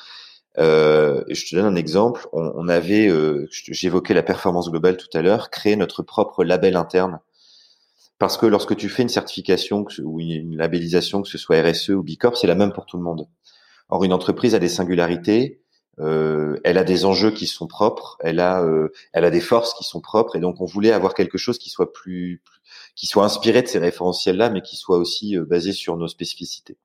Euh, je te donne un exemple. On, avait, euh, j'évoquais la performance globale tout à l'heure, créé notre propre label interne. Parce que lorsque tu fais une certification ou une labellisation, que ce soit RSE ou Bicorp, c'est la même pour tout le monde. Or, une entreprise a des singularités, euh, elle a des enjeux qui sont propres, elle a, elle a des forces qui sont propres, et donc on voulait avoir quelque chose qui soit plus, qui soit inspiré de ces référentiels-là, mais qui soit aussi euh, basé sur nos spécificités.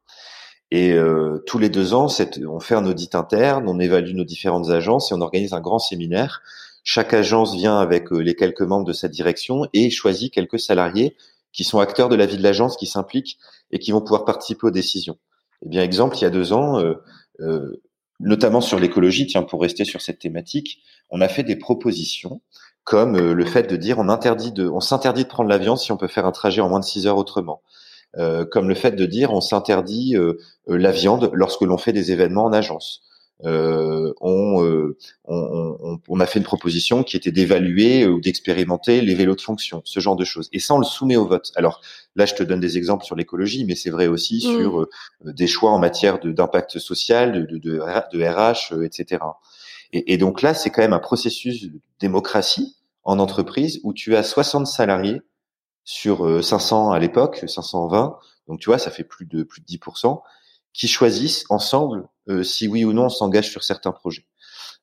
Et euh, tous les deux ans, on fait un audit interne, on évalue nos différentes agences et on organise un grand séminaire. Chaque agence vient avec euh, les quelques membres de sa direction et choisit quelques salariés qui sont acteurs de la vie de l'agence, qui s'impliquent et qui vont pouvoir participer aux décisions. Eh bien, exemple, il y a deux ans, notamment sur l'écologie, tiens, pour rester sur cette thématique, on a fait des propositions comme euh, le fait de dire on interdit de, on s'interdit de prendre l'avion si on peut faire un trajet en moins de six heures autrement. comme le fait de dire on s'interdit la viande lorsque l'on fait des événements en agence. Euh, euh, on, on, a fait une proposition qui était d'évaluer ou d'expérimenter les vélos de fonction, ce genre de choses. Et ça, on le soumet au vote. Alors là, je te donne des exemples sur l'écologie, mais c'est vrai aussi mmh. sur euh, des choix en matière d'impact social, de, de, de, RH, etc. Et, donc là, c'est quand même un processus de démocratie en entreprise où tu as 60 salariés sur 500 à l'époque, 520. Donc tu vois, ça fait plus de plus de 10% qui choisissent ensemble euh, si oui ou non on s'engage sur certains projets.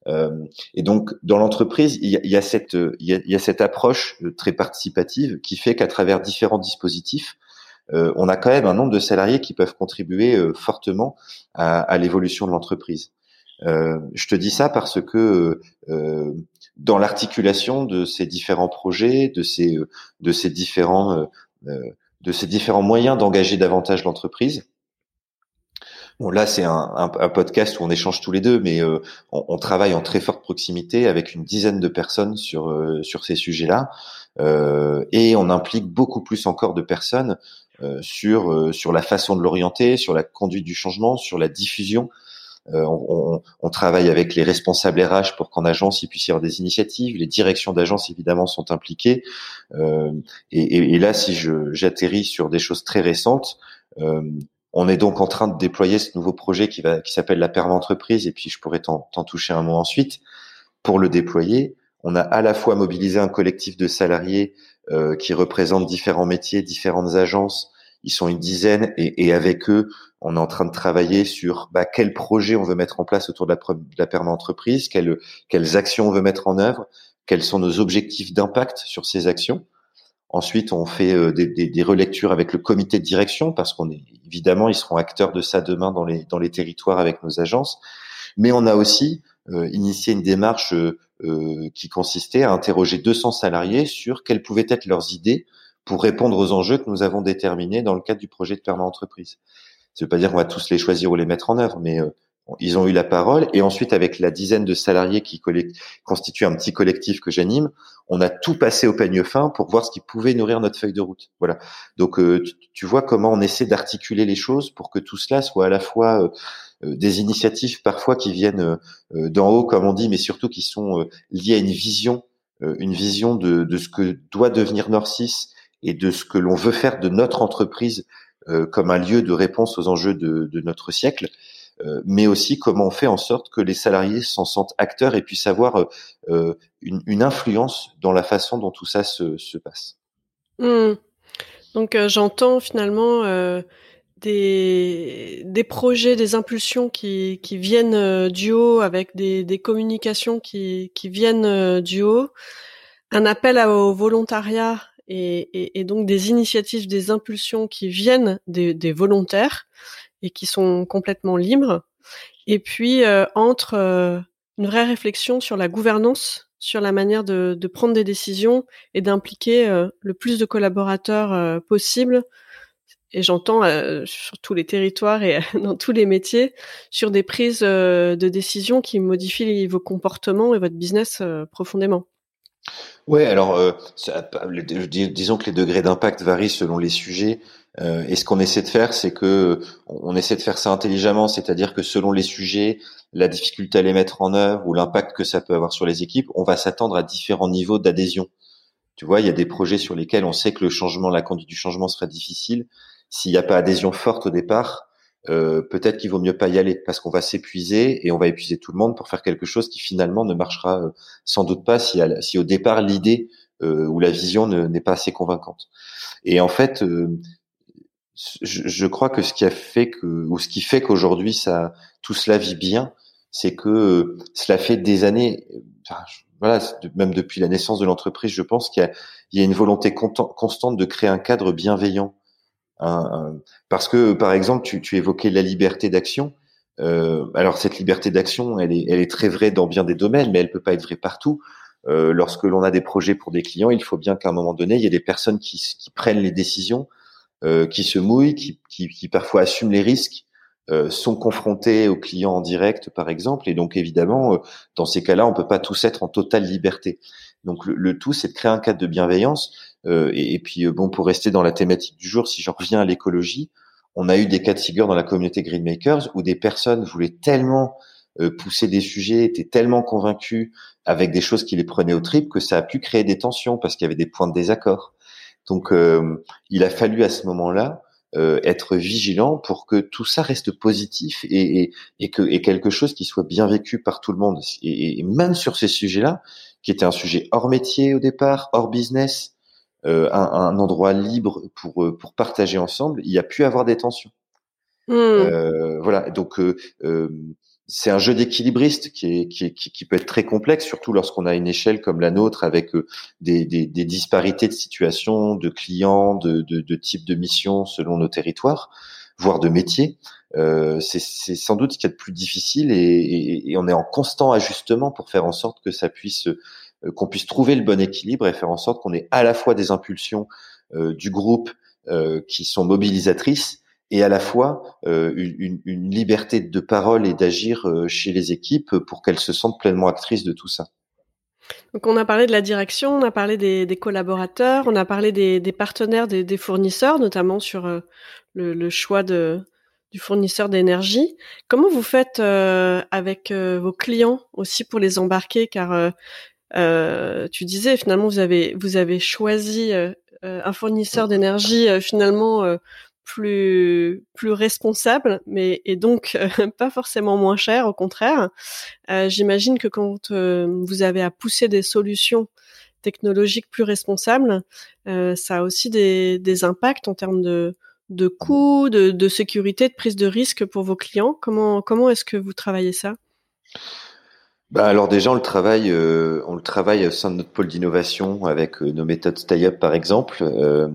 Euh, et donc dans l'entreprise, il y a, cette y a, cette approche euh, très participative qui fait qu'à travers différents dispositifs, euh, on a quand même un nombre de salariés qui peuvent contribuer euh, fortement à l'évolution de l'entreprise. Euh, je te dis ça parce que euh, dans l'articulation de ces différents projets, de ces de ces différents de ces différents moyens d'engager davantage l'entreprise, Bon, là, c'est un, un, podcast où on échange tous les deux, mais euh, on, on, travaille en très forte proximité avec une dizaine de personnes sur euh, sur ces sujets-là, euh, et on implique beaucoup plus encore de personnes euh, sur euh, sur la façon de l'orienter, sur la conduite du changement, sur la diffusion. On, on, travaille avec les responsables RH pour qu'en agence il puisse y avoir des initiatives. Les directions d'agence évidemment sont impliquées. Et, et, là, si j'atterris sur des choses très récentes. On est donc en train de déployer ce nouveau projet qui s'appelle la perme entreprise et puis je pourrais t'en toucher un mot ensuite. Pour le déployer, on a à la fois mobilisé un collectif de salariés euh, qui représentent différents métiers, différentes agences, ils sont une dizaine et, et, avec eux, on est en train de travailler sur bah, quel projet on veut mettre en place autour de la, de la perma-entreprise, quelles, quelles actions on veut mettre en œuvre, quels sont nos objectifs d'impact sur ces actions. Ensuite, on fait euh, des, des, des, relectures avec le comité de direction parce qu'on est évidemment, ils seront acteurs de ça demain dans les dans les territoires avec nos agences. Mais on a aussi euh, initié une démarche euh, qui consistait à interroger 200 salariés sur quelles pouvaient être leurs idées pour répondre aux enjeux que nous avons déterminés dans le cadre du projet de permanent entreprise. Ça veut pas dire qu'on va tous les choisir ou les mettre en œuvre, mais ils ont eu la parole et ensuite avec la dizaine de salariés qui constituent un petit collectif que j'anime, on a tout passé au peigne fin pour voir ce qui pouvait nourrir notre feuille de route. Voilà. Donc euh, tu, vois comment on essaie d'articuler les choses pour que tout cela soit à la fois euh, euh, des initiatives parfois qui viennent d'en haut comme on dit, mais surtout qui sont liées à une vision, une vision de, de, ce que doit devenir Norcis et de ce que l'on veut faire de notre entreprise comme un lieu de réponse aux enjeux de, de notre siècle. Euh, mais aussi comment on fait en sorte que les salariés s'en sentent acteurs et puissent avoir euh, euh, une, une, influence dans la façon dont tout ça se, se passe. Mmh. Donc j'entends finalement des, des projets, des impulsions qui, qui viennent du haut avec des, des communications qui, qui viennent du haut, un appel au volontariat et, et, et, donc des initiatives, des impulsions qui viennent des, des volontaires et qui sont complètement libres. Et puis euh, entre euh, une vraie réflexion sur la gouvernance, sur la manière de, de prendre des décisions et d'impliquer euh, le plus de collaborateurs possible. Et j'entends sur tous les territoires et dans tous les métiers sur des prises de décisions qui modifient vos comportements et votre business profondément. Ouais, alors ça, disons que les degrés d'impact varient selon les sujets. Euh, et ce qu'on essaie de faire, c'est que on essaie de faire ça intelligemment, c'est-à-dire que selon les sujets, la difficulté à les mettre en œuvre ou l'impact que ça peut avoir sur les équipes, on va s'attendre à différents niveaux d'adhésion. Tu vois, il y a des projets sur lesquels on sait que le changement, la conduite du changement sera difficile. S'il n'y a pas adhésion forte au départ, euh, peut-être qu'il vaut mieux pas y aller parce qu'on va s'épuiser et on va épuiser tout le monde pour faire quelque chose qui finalement ne marchera euh, sans doute pas si, si au départ l'idée euh, ou la vision n'est pas assez convaincante. Et en fait, je, je, crois que ce qui a fait que ou ce qui fait qu'aujourd'hui ça tout cela vit bien, c'est que cela fait des années, enfin, voilà, même depuis la naissance de l'entreprise, je pense qu'il y, y a, une volonté constante de créer un cadre bienveillant. Parce que, par exemple, tu, tu évoquais la liberté d'action. Euh, alors cette liberté d'action, elle est, elle est très vraie dans bien des domaines, mais elle peut pas être vraie partout. Euh, lorsque l'on a des projets pour des clients, il faut bien qu'à un moment donné, il y ait des personnes qui, qui prennent les décisions, euh, qui se mouillent, qui, qui, qui, parfois assument les risques, euh, sont confrontés aux clients en direct, par exemple. Et donc, évidemment, euh, dans ces cas-là, on peut pas tous être en totale liberté. Donc, le, tout, c'est de créer un cadre de bienveillance. Et, et, puis, bon, pour rester dans la thématique du jour, si j'en reviens à l'écologie, on a eu des cas de figure dans la communauté Greenmakers où des personnes voulaient tellement pousser des sujets, étaient tellement convaincus avec des choses qui les prenaient au trip que ça a pu créer des tensions parce qu'il y avait des points de désaccord. Donc, euh, il a fallu à ce moment-là euh, être vigilant pour que tout ça reste positif et, et, que et quelque chose qui soit bien vécu par tout le monde. Et, même sur ces sujets-là, qui était un sujet hors métier au départ, hors business, euh, un, un, endroit libre pour pour partager ensemble, il y a pu avoir des tensions. Mmh. voilà, donc c'est un jeu d'équilibriste qui, est, qui, qui, peut être très complexe, surtout lorsqu'on a une échelle comme la nôtre avec euh, des, des, des disparités de situations, de clients, de, de, de types de missions selon nos territoires, voire de métiers. Euh, c'est sans doute ce qu'il y a de plus difficile et, et, on est en constant ajustement pour faire en sorte que ça puisse, euh, qu'on puisse trouver le bon équilibre et faire en sorte qu'on ait à la fois des impulsions euh, du groupe euh, qui sont mobilisatrices, et à la fois euh, une, liberté de parole et d'agir euh, chez les équipes pour qu'elles se sentent pleinement actrices de tout ça. Donc on a parlé de la direction, on a parlé des, collaborateurs, on a parlé des, partenaires, des, fournisseurs, notamment sur euh, le, choix du fournisseur d'énergie. Comment vous faites avec vos clients aussi pour les embarquer? Car tu disais finalement vous avez vous avez choisi un fournisseur d'énergie finalement plus plus responsable, mais et donc euh, pas forcément moins cher, au contraire. Euh, J'imagine que quand euh, vous avez à pousser des solutions technologiques plus responsables, euh, ça a aussi des, des impacts en termes de, de coûts, de, de sécurité, de prise de risque pour vos clients Comment comment est-ce que vous travaillez ça? Bah alors déjà on le travaille, euh, on le travaille au sein de notre pôle d'innovation avec euh, nos méthodes tie-up par exemple. Euh,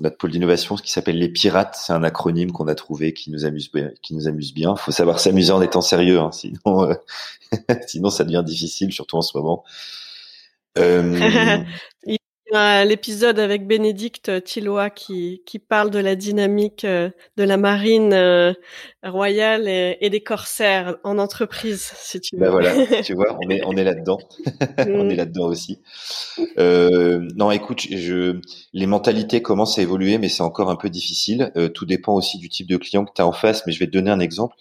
notre pôle d'innovation, ce qui s'appelle les pirates, c'est un acronyme qu'on a trouvé qui nous amuse bien. Qui nous amuse bien. Faut savoir s'amuser en étant sérieux, hein, sinon sinon ça devient difficile, surtout en ce moment. l'épisode avec Bénédicte Tillois qui, qui parle de la dynamique euh, de la marine euh, royale et, des corsaires en entreprise, si tu ben veux. Ben voilà, tu vois, on est, on est là-dedans. on est mm. là-dedans aussi. Euh, non, écoute, je, les mentalités commencent à évoluer, mais c'est encore un peu difficile. Euh, tout dépend aussi du type de client que tu as en face, mais je vais te donner un exemple.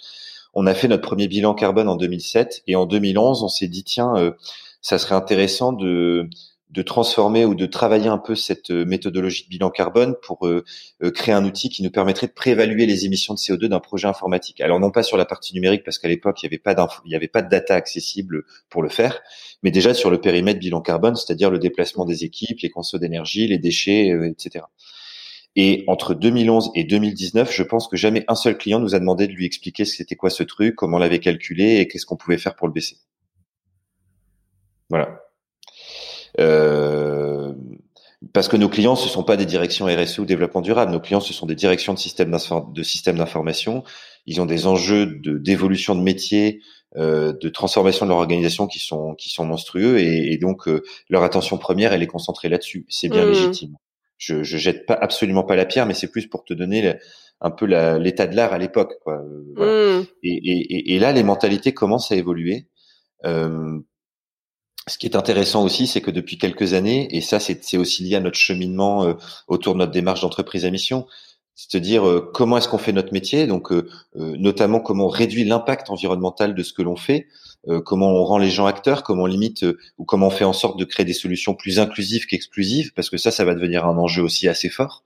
On a fait notre premier bilan carbone en 2007 et en 2011, on s'est dit, tiens, ça serait intéressant de de transformer ou de travailler un peu cette euh, méthodologie de bilan carbone pour euh, euh, créer un outil qui nous permettrait de préévaluer les émissions de CO2 d'un projet informatique. Alors non pas sur la partie numérique parce qu'à l'époque il n'y avait pas il y avait pas de data accessible pour le faire, mais déjà sur le périmètre bilan carbone, c'est-à-dire le déplacement des équipes, les consommations d'énergie, les déchets, etc. Et entre 2011 et 2019, je pense que jamais un seul client nous a demandé de lui expliquer ce c'était quoi ce truc, comment on l'avait calculé et qu'est-ce qu'on pouvait faire pour le baisser. Voilà. Euh, parce que nos clients, ce sont pas des directions RSE ou développement durable. Nos clients, ce sont des directions de systèmes de systèmes d'information. Ils ont des enjeux de d'évolution de métier, euh, de transformation de leur organisation qui sont qui sont monstrueux et, et donc euh, leur attention première, elle est concentrée là-dessus. C'est bien mmh. légitime. Je, je jette pas absolument pas la pierre, mais c'est plus pour te donner un peu l'état de l'art à l'époque. Voilà. Mmh. Et, et, et, là, les mentalités commencent à évoluer. Euh, ce qui est intéressant aussi, c'est que depuis quelques années, et ça c'est aussi lié à notre cheminement euh, autour de notre démarche d'entreprise à mission, c'est-à-dire euh, comment est-ce qu'on fait notre métier, donc euh, notamment comment on réduit l'impact environnemental de ce que l'on fait, comment on rend les gens acteurs, comment on limite ou comment on fait en sorte de créer des solutions plus inclusives qu'exclusives, parce que ça, ça va devenir un enjeu aussi assez fort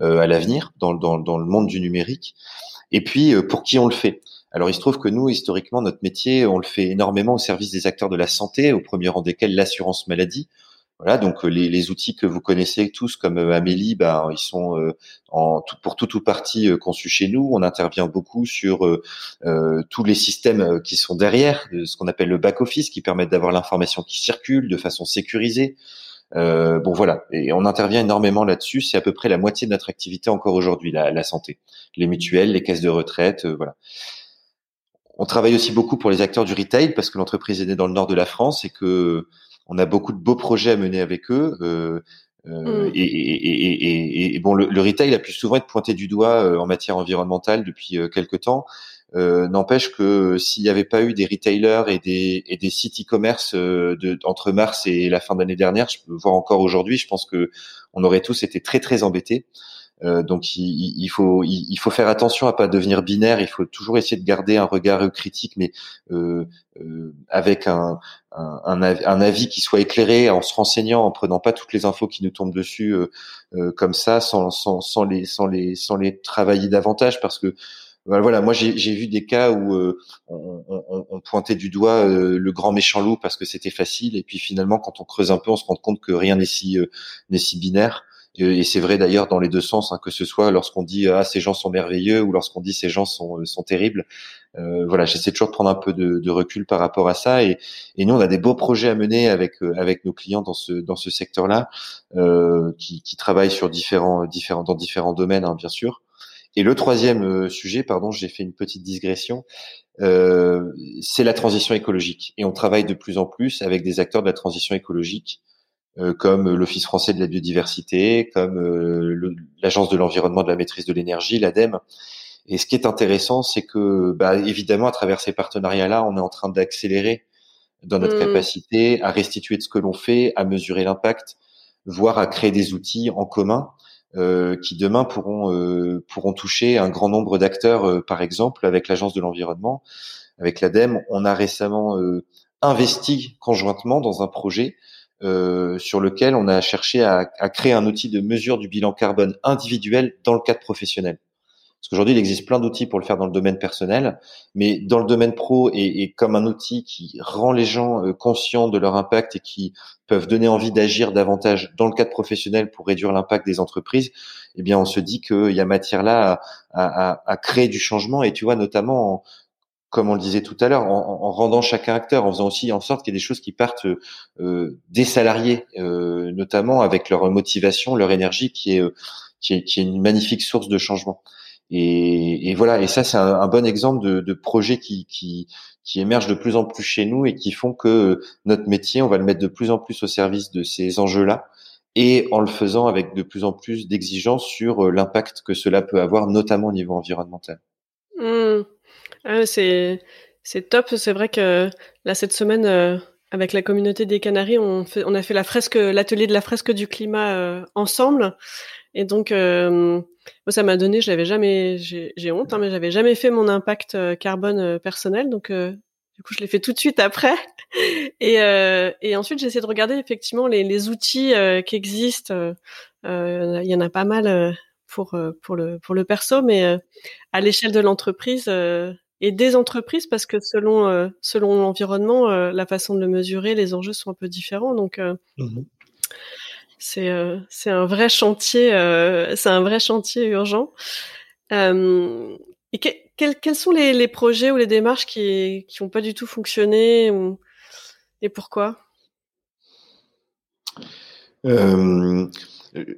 à l'avenir dans, le monde du numérique. Et puis pour qui on le fait? Alors il se trouve que nous, historiquement, notre métier, on le fait énormément au service des acteurs de la santé, au premier rang desquels l'assurance maladie. Voilà, donc euh, les, outils que vous connaissez tous comme euh, Amélie, ben ils sont euh, en tout, pour tout ou partie conçus chez nous. On intervient beaucoup sur tous les systèmes qui sont derrière, ce qu'on appelle le back office, qui permettent d'avoir l'information qui circule de façon sécurisée. bon voilà, et on intervient énormément là-dessus. C'est à peu près la moitié de notre activité encore aujourd'hui, la, la, santé, les mutuelles, les caisses de retraite, voilà. On travaille aussi beaucoup pour les acteurs du retail parce que l'entreprise est née dans le nord de la France et que on a beaucoup de beaux projets à mener avec eux. Euh, euh, mm. et, et, et, et, bon, le, le, retail a plus souvent été pointé du doigt euh, en matière environnementale depuis quelques temps. Euh, N'empêche que s'il n'y avait pas eu des retailers et des, et des sites e-commerce de, entre mars et la fin d'année dernière, je peux voir encore aujourd'hui, je pense que on aurait tous été très très embêtés. Euh, donc il, il faut il, faut faire attention à pas devenir binaire. Il faut toujours essayer de garder un regard critique, mais euh, euh, avec un, un, un, avis qui soit éclairé, en se renseignant, en prenant pas toutes les infos qui nous tombent dessus comme ça, sans, sans, sans les sans les sans les travailler davantage, parce que voilà, moi j'ai vu des cas où on, on, on, pointait du doigt le grand méchant loup parce que c'était facile, et puis finalement quand on creuse un peu, on se rend compte que rien n'est si n'est si binaire. Et c'est vrai d'ailleurs dans les deux sens, hein, que ce soit lorsqu'on dit ah ces gens sont merveilleux ou lorsqu'on dit ces gens sont sont terribles. Euh, voilà, j'essaie toujours de prendre un peu de, de, recul par rapport à ça. Et, et, nous, on a des beaux projets à mener avec euh, avec nos clients dans ce dans ce secteur-là, euh, qui, qui travaillent sur différents différents dans différents domaines, hein, bien sûr. Et le troisième euh, sujet, pardon, j'ai fait une petite digression, euh, c'est la transition écologique. Et on travaille de plus en plus avec des acteurs de la transition écologique euh, comme l'Office français de la biodiversité, comme euh, l'Agence de l'environnement de la maîtrise de l'énergie, l'ADEME. Et ce qui est intéressant, c'est que, bah, évidemment, à travers ces partenariats-là, on est en train d'accélérer dans notre mmh. capacité à restituer de ce que l'on fait, à mesurer l'impact, voire à créer des outils en commun euh, qui demain pourront euh, pourront toucher un grand nombre d'acteurs. par exemple, avec l'Agence de l'environnement, avec l'ADEME, on a récemment investi conjointement dans un projet euh, sur lequel on a cherché à, créer un outil de mesure du bilan carbone individuel dans le cadre professionnel. Parce qu'aujourd'hui, il existe plein d'outils pour le faire dans le domaine personnel, mais dans le domaine pro et, et comme un outil qui rend les gens euh, conscients de leur impact et qui peuvent donner envie d'agir davantage dans le cadre professionnel pour réduire l'impact des entreprises, eh bien, on se dit qu'il y a matière là à, à, à, créer du changement. Et tu vois, notamment comme on le disait tout à l'heure, en, rendant chacun acteur, en faisant aussi en sorte qu'il y ait des choses qui partent euh, des salariés, euh, notamment avec leur motivation, leur énergie, qui est, euh, qui est, qui est une magnifique source de changement. Et, et voilà, et ça c'est un, bon exemple de, de projet qui, qui, qui émerge de plus en plus chez nous et qui font que notre métier, on va le mettre de plus en plus au service de ces enjeux-là et en le faisant avec de plus en plus d'exigences sur l'impact que cela peut avoir, notamment au niveau environnemental. Mmh. Ah, c'est c'est top. C'est vrai que là cette semaine euh, avec la communauté des Canaries, on fait, on a fait la fresque, l'atelier de la fresque du climat euh, ensemble. Et donc euh, ça m'a donné, je l'avais jamais, j'ai honte, hein, mais j'avais jamais fait mon impact carbone personnel. Donc du coup je l'ai fait tout de suite après. Et, et ensuite j'ai essayé de regarder effectivement les, les outils qui existent. Il y en a pas mal pour pour le pour le perso, mais à l'échelle de l'entreprise et des entreprises parce que selon euh, selon l'environnement, euh, la façon de le mesurer, les enjeux sont un peu différents. Donc euh, mmh c'est c'est un vrai chantier, c'est un vrai chantier urgent. et quels quels sont les, les, projets ou les démarches qui qui ont pas du tout fonctionné ou, et pourquoi?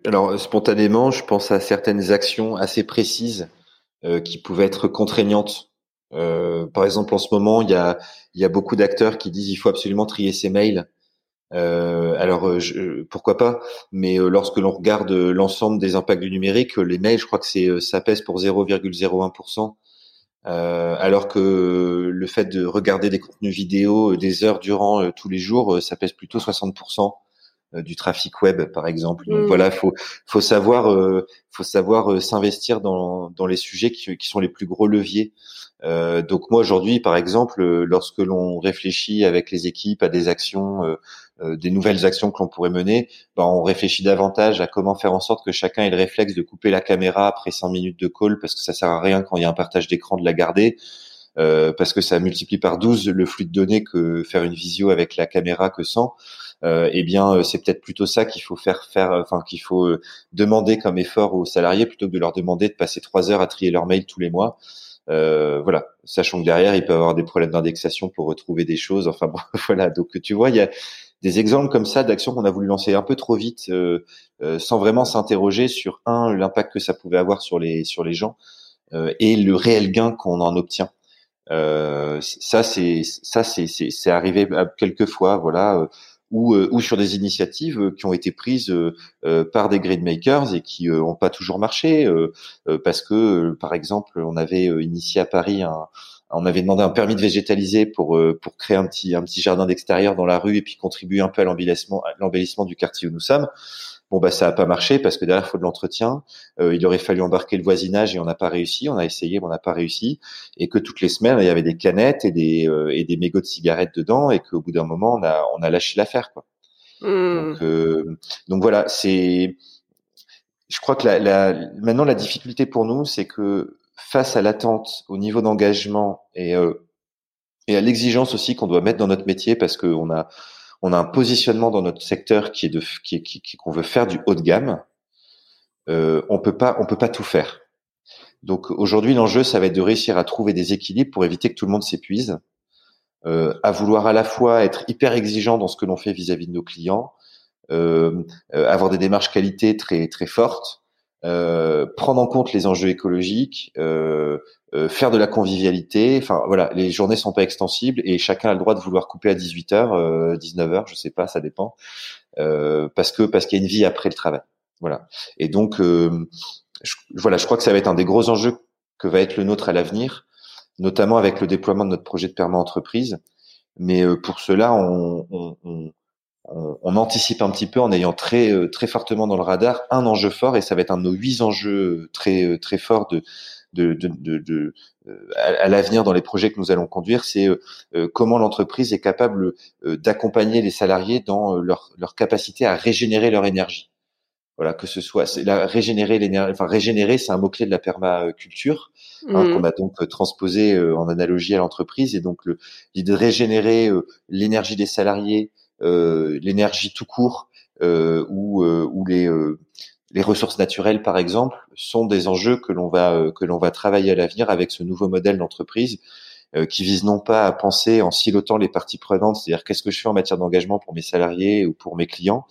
Alors spontanément, je pense à certaines actions assez précises qui pouvaient être contraignantes euh, par exemple, en ce moment, il y a, beaucoup d'acteurs qui disent il faut absolument trier ses mails. Euh, alors euh, je, pourquoi pas? Mais euh, lorsque l'on regarde l'ensemble des impacts du numérique, les mails, je crois que c'est ça pèse pour 0,01%. Euh, alors que le fait de regarder des contenus vidéo des heures durant tous les jours, ça pèse plutôt 60% du trafic web, par exemple. Donc mmh. voilà, faut faut savoir faut savoir s'investir dans dans les sujets qui, qui sont les plus gros leviers. Euh, donc moi aujourd'hui, par exemple, euh, lorsque l'on réfléchit avec les équipes à des actions, euh, des nouvelles actions que l'on pourrait mener, ben, on réfléchit davantage à comment faire en sorte que chacun ait le réflexe de couper la caméra après 100 minutes de call parce que ça sert à rien quand il y a un partage d'écran de la garder. Euh, parce que ça multiplie par 12 le flux de données que faire une visio avec la caméra que sans. Euh, eh bien, c'est peut-être plutôt ça qu'il faut faire faire, enfin qu'il faut demander comme effort aux salariés plutôt que de leur demander de passer trois heures à trier leurs mails tous les mois. Euh, voilà, sachant que derrière, il peut avoir des problèmes d'indexation pour retrouver des choses. Enfin bon, voilà. Donc tu vois, il y a des exemples comme ça d'actions qu'on a voulu lancer un peu trop vite, euh, euh, sans vraiment s'interroger sur un l'impact que ça pouvait avoir sur les sur les gens et le réel gain qu'on en obtient. Ça c'est ça c'est c'est arrivé quelques fois. Voilà ou, euh, ou sur des initiatives euh, qui ont été prises euh, par des grid makers et qui n'ont pas toujours marché parce que par exemple on avait initié à Paris un, on avait demandé un permis de végétaliser pour pour créer un petit un petit jardin d'extérieur dans la rue et puis contribuer un peu à l'embellissement l'embellissement du quartier où nous sommes. Bon bah ça a pas marché parce que derrière il faut de l'entretien. Euh, il aurait fallu embarquer le voisinage et on n'a pas réussi. On a essayé, mais on n'a pas réussi. Et que toutes les semaines il y avait des canettes et des euh, et des mégots de cigarettes dedans et qu'au bout d'un moment on a on a lâché l'affaire quoi. Mmh. Donc, euh, donc voilà c'est. Je crois que la, la, maintenant la difficulté pour nous c'est que face à l'attente au niveau d'engagement et et à l'exigence aussi qu'on doit mettre dans notre métier parce qu'on a on a un positionnement dans notre secteur qui est de qui, qui, qu'on veut faire du haut de gamme. Euh, on peut pas on peut pas tout faire. Donc aujourd'hui l'enjeu ça va être de réussir à trouver des équilibres pour éviter que tout le monde s'épuise, euh, à vouloir à la fois être hyper exigeant dans ce que l'on fait vis-à-vis de nos clients, euh, avoir des démarches qualité très très fortes, prendre en compte les enjeux écologiques, euh, euh, faire de la convivialité. Enfin voilà, les journées sont pas extensibles et chacun a le droit de vouloir couper à 18h, 19h, je sais pas, ça dépend, euh, parce que parce qu'il y a une vie après le travail. Voilà. Et donc euh, je, voilà, je crois que ça va être un des gros enjeux que va être le nôtre à l'avenir, notamment avec le déploiement de notre projet de perma entreprise. Mais pour cela, on, on, on on, anticipe un petit peu en ayant très très fortement dans le radar un enjeu fort et ça va être un de nos huit enjeux très très forts de de, de, de, euh, à, l'avenir dans les projets que nous allons conduire, c'est euh, euh, comment l'entreprise est capable d'accompagner les salariés dans leur, leur capacité à régénérer leur énergie. Voilà, que ce soit la régénérer l'énergie, enfin régénérer, c'est un mot clé de la permaculture hein, mmh. qu'on a donc transposé en analogie à l'entreprise et donc l'idée de régénérer l'énergie des salariés, l'énergie tout court ou ou les les ressources naturelles, par exemple, sont des enjeux que l'on va euh, que l'on va travailler à l'avenir avec ce nouveau modèle d'entreprise euh, qui vise non pas à penser en silotant les parties prenantes, c'est-à-dire qu'est-ce que je fais en matière d'engagement pour mes salariés ou pour mes clients,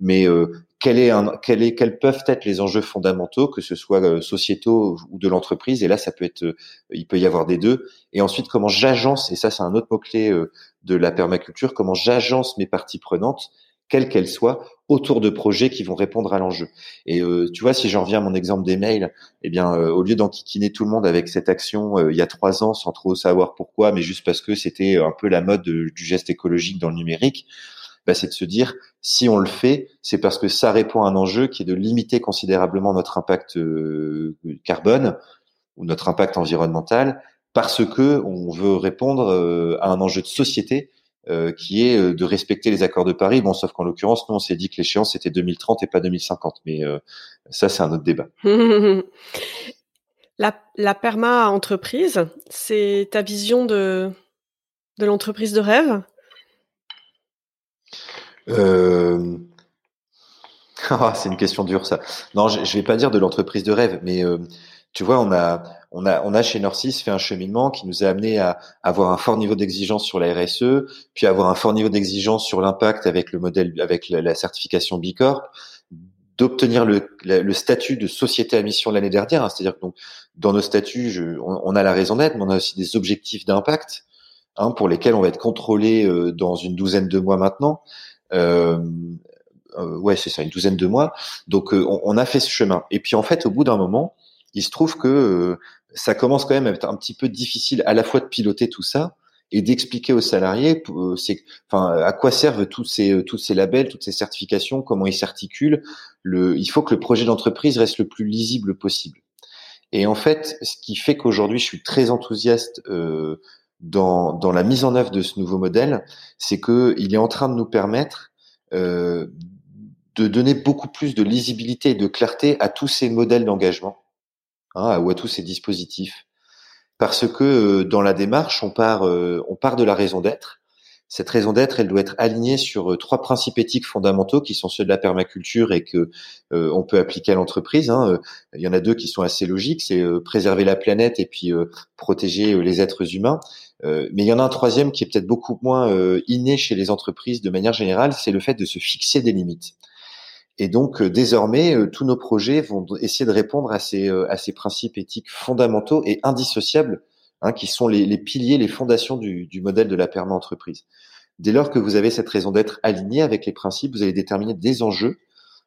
mais euh, quels peuvent être les enjeux fondamentaux, que ce soit sociétaux ou de l'entreprise. Et là, ça peut être, il peut y avoir des deux. Et ensuite, comment j'agence, et ça, c'est un autre mot clé de la permaculture, comment j'agence mes parties prenantes quelles qu'elles soient, autour de projets qui vont répondre à l'enjeu. Et euh, tu vois, si j'en reviens à mon exemple des mails, eh bien, euh, au lieu d'enquiquiner tout le monde avec cette action euh, il y a trois ans sans trop savoir pourquoi, mais juste parce que c'était un peu la mode du geste écologique dans le numérique, bah, c'est de se dire si on le fait, c'est parce que ça répond à un enjeu qui est de limiter considérablement notre impact carbone ou notre impact environnemental, parce que on veut répondre à un enjeu de société euh, qui est euh, de respecter les accords de Paris. Bon, sauf qu'en l'occurrence, nous, on s'est dit que l'échéance c'était 2030 et pas 2050. Mais euh, ça, c'est un autre débat. la, la perma entreprise, c'est ta vision de de l'entreprise de rêve? Euh... Ah, c'est une question dure ça. Non, je, je vais pas dire de l'entreprise de rêve, mais tu vois, on a, on a, on a chez Norcis fait un cheminement qui nous a amené à avoir un fort niveau d'exigence sur la RSE, puis avoir un fort niveau d'exigence sur l'impact avec le modèle, avec la, certification B Corp, d'obtenir le, le, statut de société à mission l'année dernière. Hein. C'est-à-dire que donc, dans nos statuts, je, on, a la raison d'être, mais on a aussi des objectifs d'impact hein, pour lesquels on va être contrôlé euh, dans une douzaine de mois maintenant. Euh, euh, ouais, c'est ça, une douzaine de mois. Donc, on, on, a fait ce chemin. Et puis, en fait, au bout d'un moment, il se trouve que euh, ça commence quand même à être un petit peu difficile à la fois de piloter tout ça et d'expliquer aux salariés euh, enfin à quoi servent tous ces euh, tous ces labels toutes ces certifications comment ils s'articulent. Le il faut que le projet d'entreprise reste le plus lisible possible. Et en fait ce qui fait qu'aujourd'hui je suis très enthousiaste euh, dans dans la mise en œuvre de ce nouveau modèle c'est que il est en train de nous permettre euh, de donner beaucoup plus de lisibilité et de clarté à tous ces modèles d'engagement hein, ou à tous ces dispositifs. Parce que euh, dans la démarche, on part, euh, on part de la raison d'être. Cette raison d'être, elle doit être alignée sur euh, trois principes éthiques fondamentaux qui sont ceux de la permaculture et que on peut appliquer à l'entreprise. Hein. Il y en a deux qui sont assez logiques, c'est préserver la planète et puis protéger les êtres humains. mais il y en a un troisième qui est peut-être beaucoup moins inné chez les entreprises de manière générale, c'est le fait de se fixer des limites. Et donc euh, désormais, euh, tous nos projets vont essayer de répondre à ces, euh, à ces principes éthiques fondamentaux et indissociables, hein, qui sont les, les, piliers, les fondations du, du modèle de la perma-entreprise. Dès lors que vous avez cette raison d'être alignée avec les principes, vous allez déterminer des enjeux.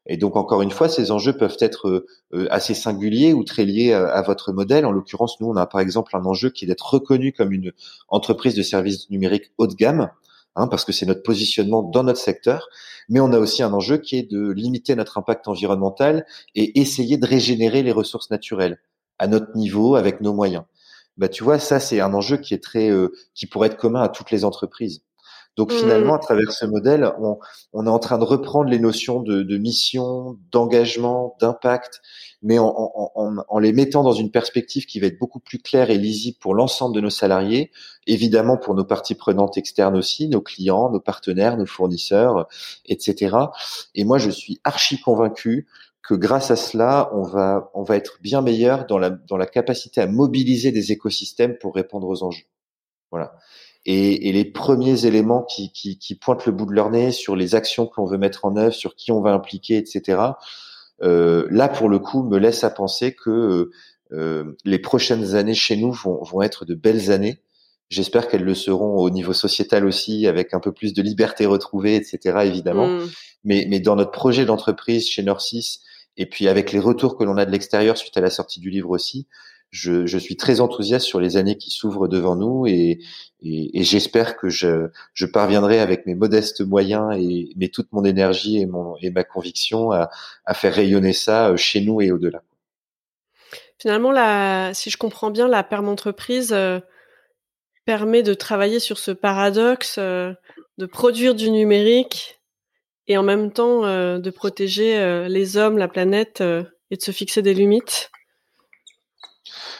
Et donc encore une fois, ces enjeux peuvent être assez singuliers ou très liés à, à votre modèle. En l'occurrence, nous, on a par exemple un enjeu qui est d'être reconnu comme une entreprise de services numériques haut de gamme Hein, parce que c'est notre positionnement dans notre secteur, mais on a aussi un enjeu qui est de limiter notre impact environnemental et essayer de régénérer les ressources naturelles à notre niveau avec nos moyens. Bah tu vois, ça c'est un enjeu qui est très, euh, qui pourrait être commun à toutes les entreprises. Donc mmh. finalement, à travers ce modèle, on, on, est en train de reprendre les notions de, de mission, d'engagement, d'impact, mais en, en, en, les mettant dans une perspective qui va être beaucoup plus claire et lisible pour l'ensemble de nos salariés, évidemment pour nos parties prenantes externes aussi, nos clients, nos partenaires, nos fournisseurs, etc. Et moi, je suis archi convaincu que grâce à cela, on va, on va être bien meilleur dans la, dans la capacité à mobiliser des écosystèmes pour répondre aux enjeux. Voilà et, et les premiers éléments qui, qui, qui, pointent le bout de leur nez sur les actions que l'on veut mettre en œuvre, sur qui on va impliquer, etc. Euh, là, pour le coup, me laisse à penser que euh, les prochaines années chez nous vont, vont être de belles années. J'espère qu'elles le seront au niveau sociétal aussi, avec un peu plus de liberté retrouvée, etc. Évidemment. Mm. Mais, mais dans notre projet d'entreprise chez Norcis, et puis avec les retours que l'on a de l'extérieur suite à la sortie du livre aussi, je, suis très enthousiaste sur les années qui s'ouvrent devant nous et, j'espère que je, parviendrai avec mes modestes moyens et toute mon énergie et, mon, ma conviction à, faire rayonner ça euh, chez nous et au-delà. Finalement, si je comprends bien, la perme entreprise euh, permet de travailler sur ce paradoxe euh, de produire du numérique et en même temps de protéger les hommes, la planète et de se fixer des limites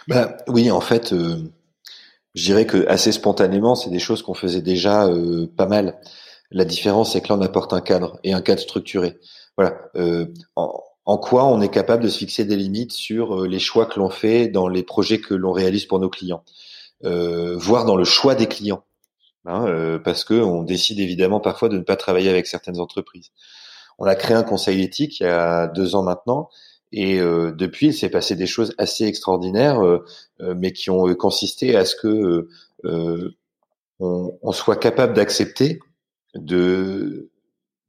bah, Oui, en fait, je dirais que assez spontanément, c'est des choses qu'on faisait déjà pas mal. La différence, c'est que là, on apporte un cadre et un cadre structuré. Voilà. En, en quoi on est capable de se fixer des limites sur les choix que l'on fait dans les projets que l'on réalise pour nos clients, euh, voire dans le choix des clients, hein, euh, parce que on décide évidemment parfois de ne pas travailler avec certaines entreprises. On a créé un conseil éthique il y a deux ans maintenant, et euh, depuis il s'est passé des choses assez extraordinaires, euh, euh, mais qui ont consisté à ce que on, on, soit capable d'accepter, de,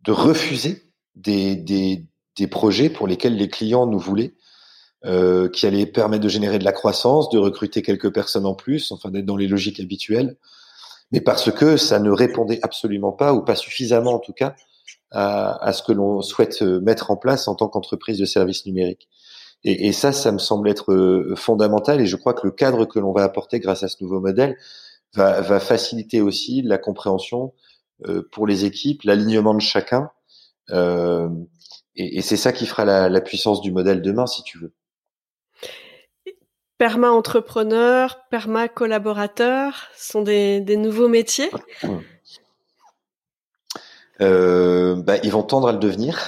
de refuser des, des, des projets pour lesquels les clients nous voulaient, euh, qui allaient permettre de générer de la croissance, de recruter quelques personnes en plus, enfin d'être dans les logiques habituelles, mais parce que ça ne répondait absolument pas, ou pas suffisamment en tout cas, à, à ce que l'on souhaite mettre en place en tant qu'entreprise de services numériques. Et, et, ça, ça me semble être euh, fondamental, et je crois que le cadre que l'on va apporter grâce à ce nouveau modèle va, va faciliter aussi la compréhension euh, pour les équipes, l'alignement de chacun. Euh, et, c'est ça qui fera la, puissance du modèle demain, si tu veux. Perma-entrepreneur, perma-collaborateur sont des, nouveaux métiers euh, bah, ils vont tendre à le devenir.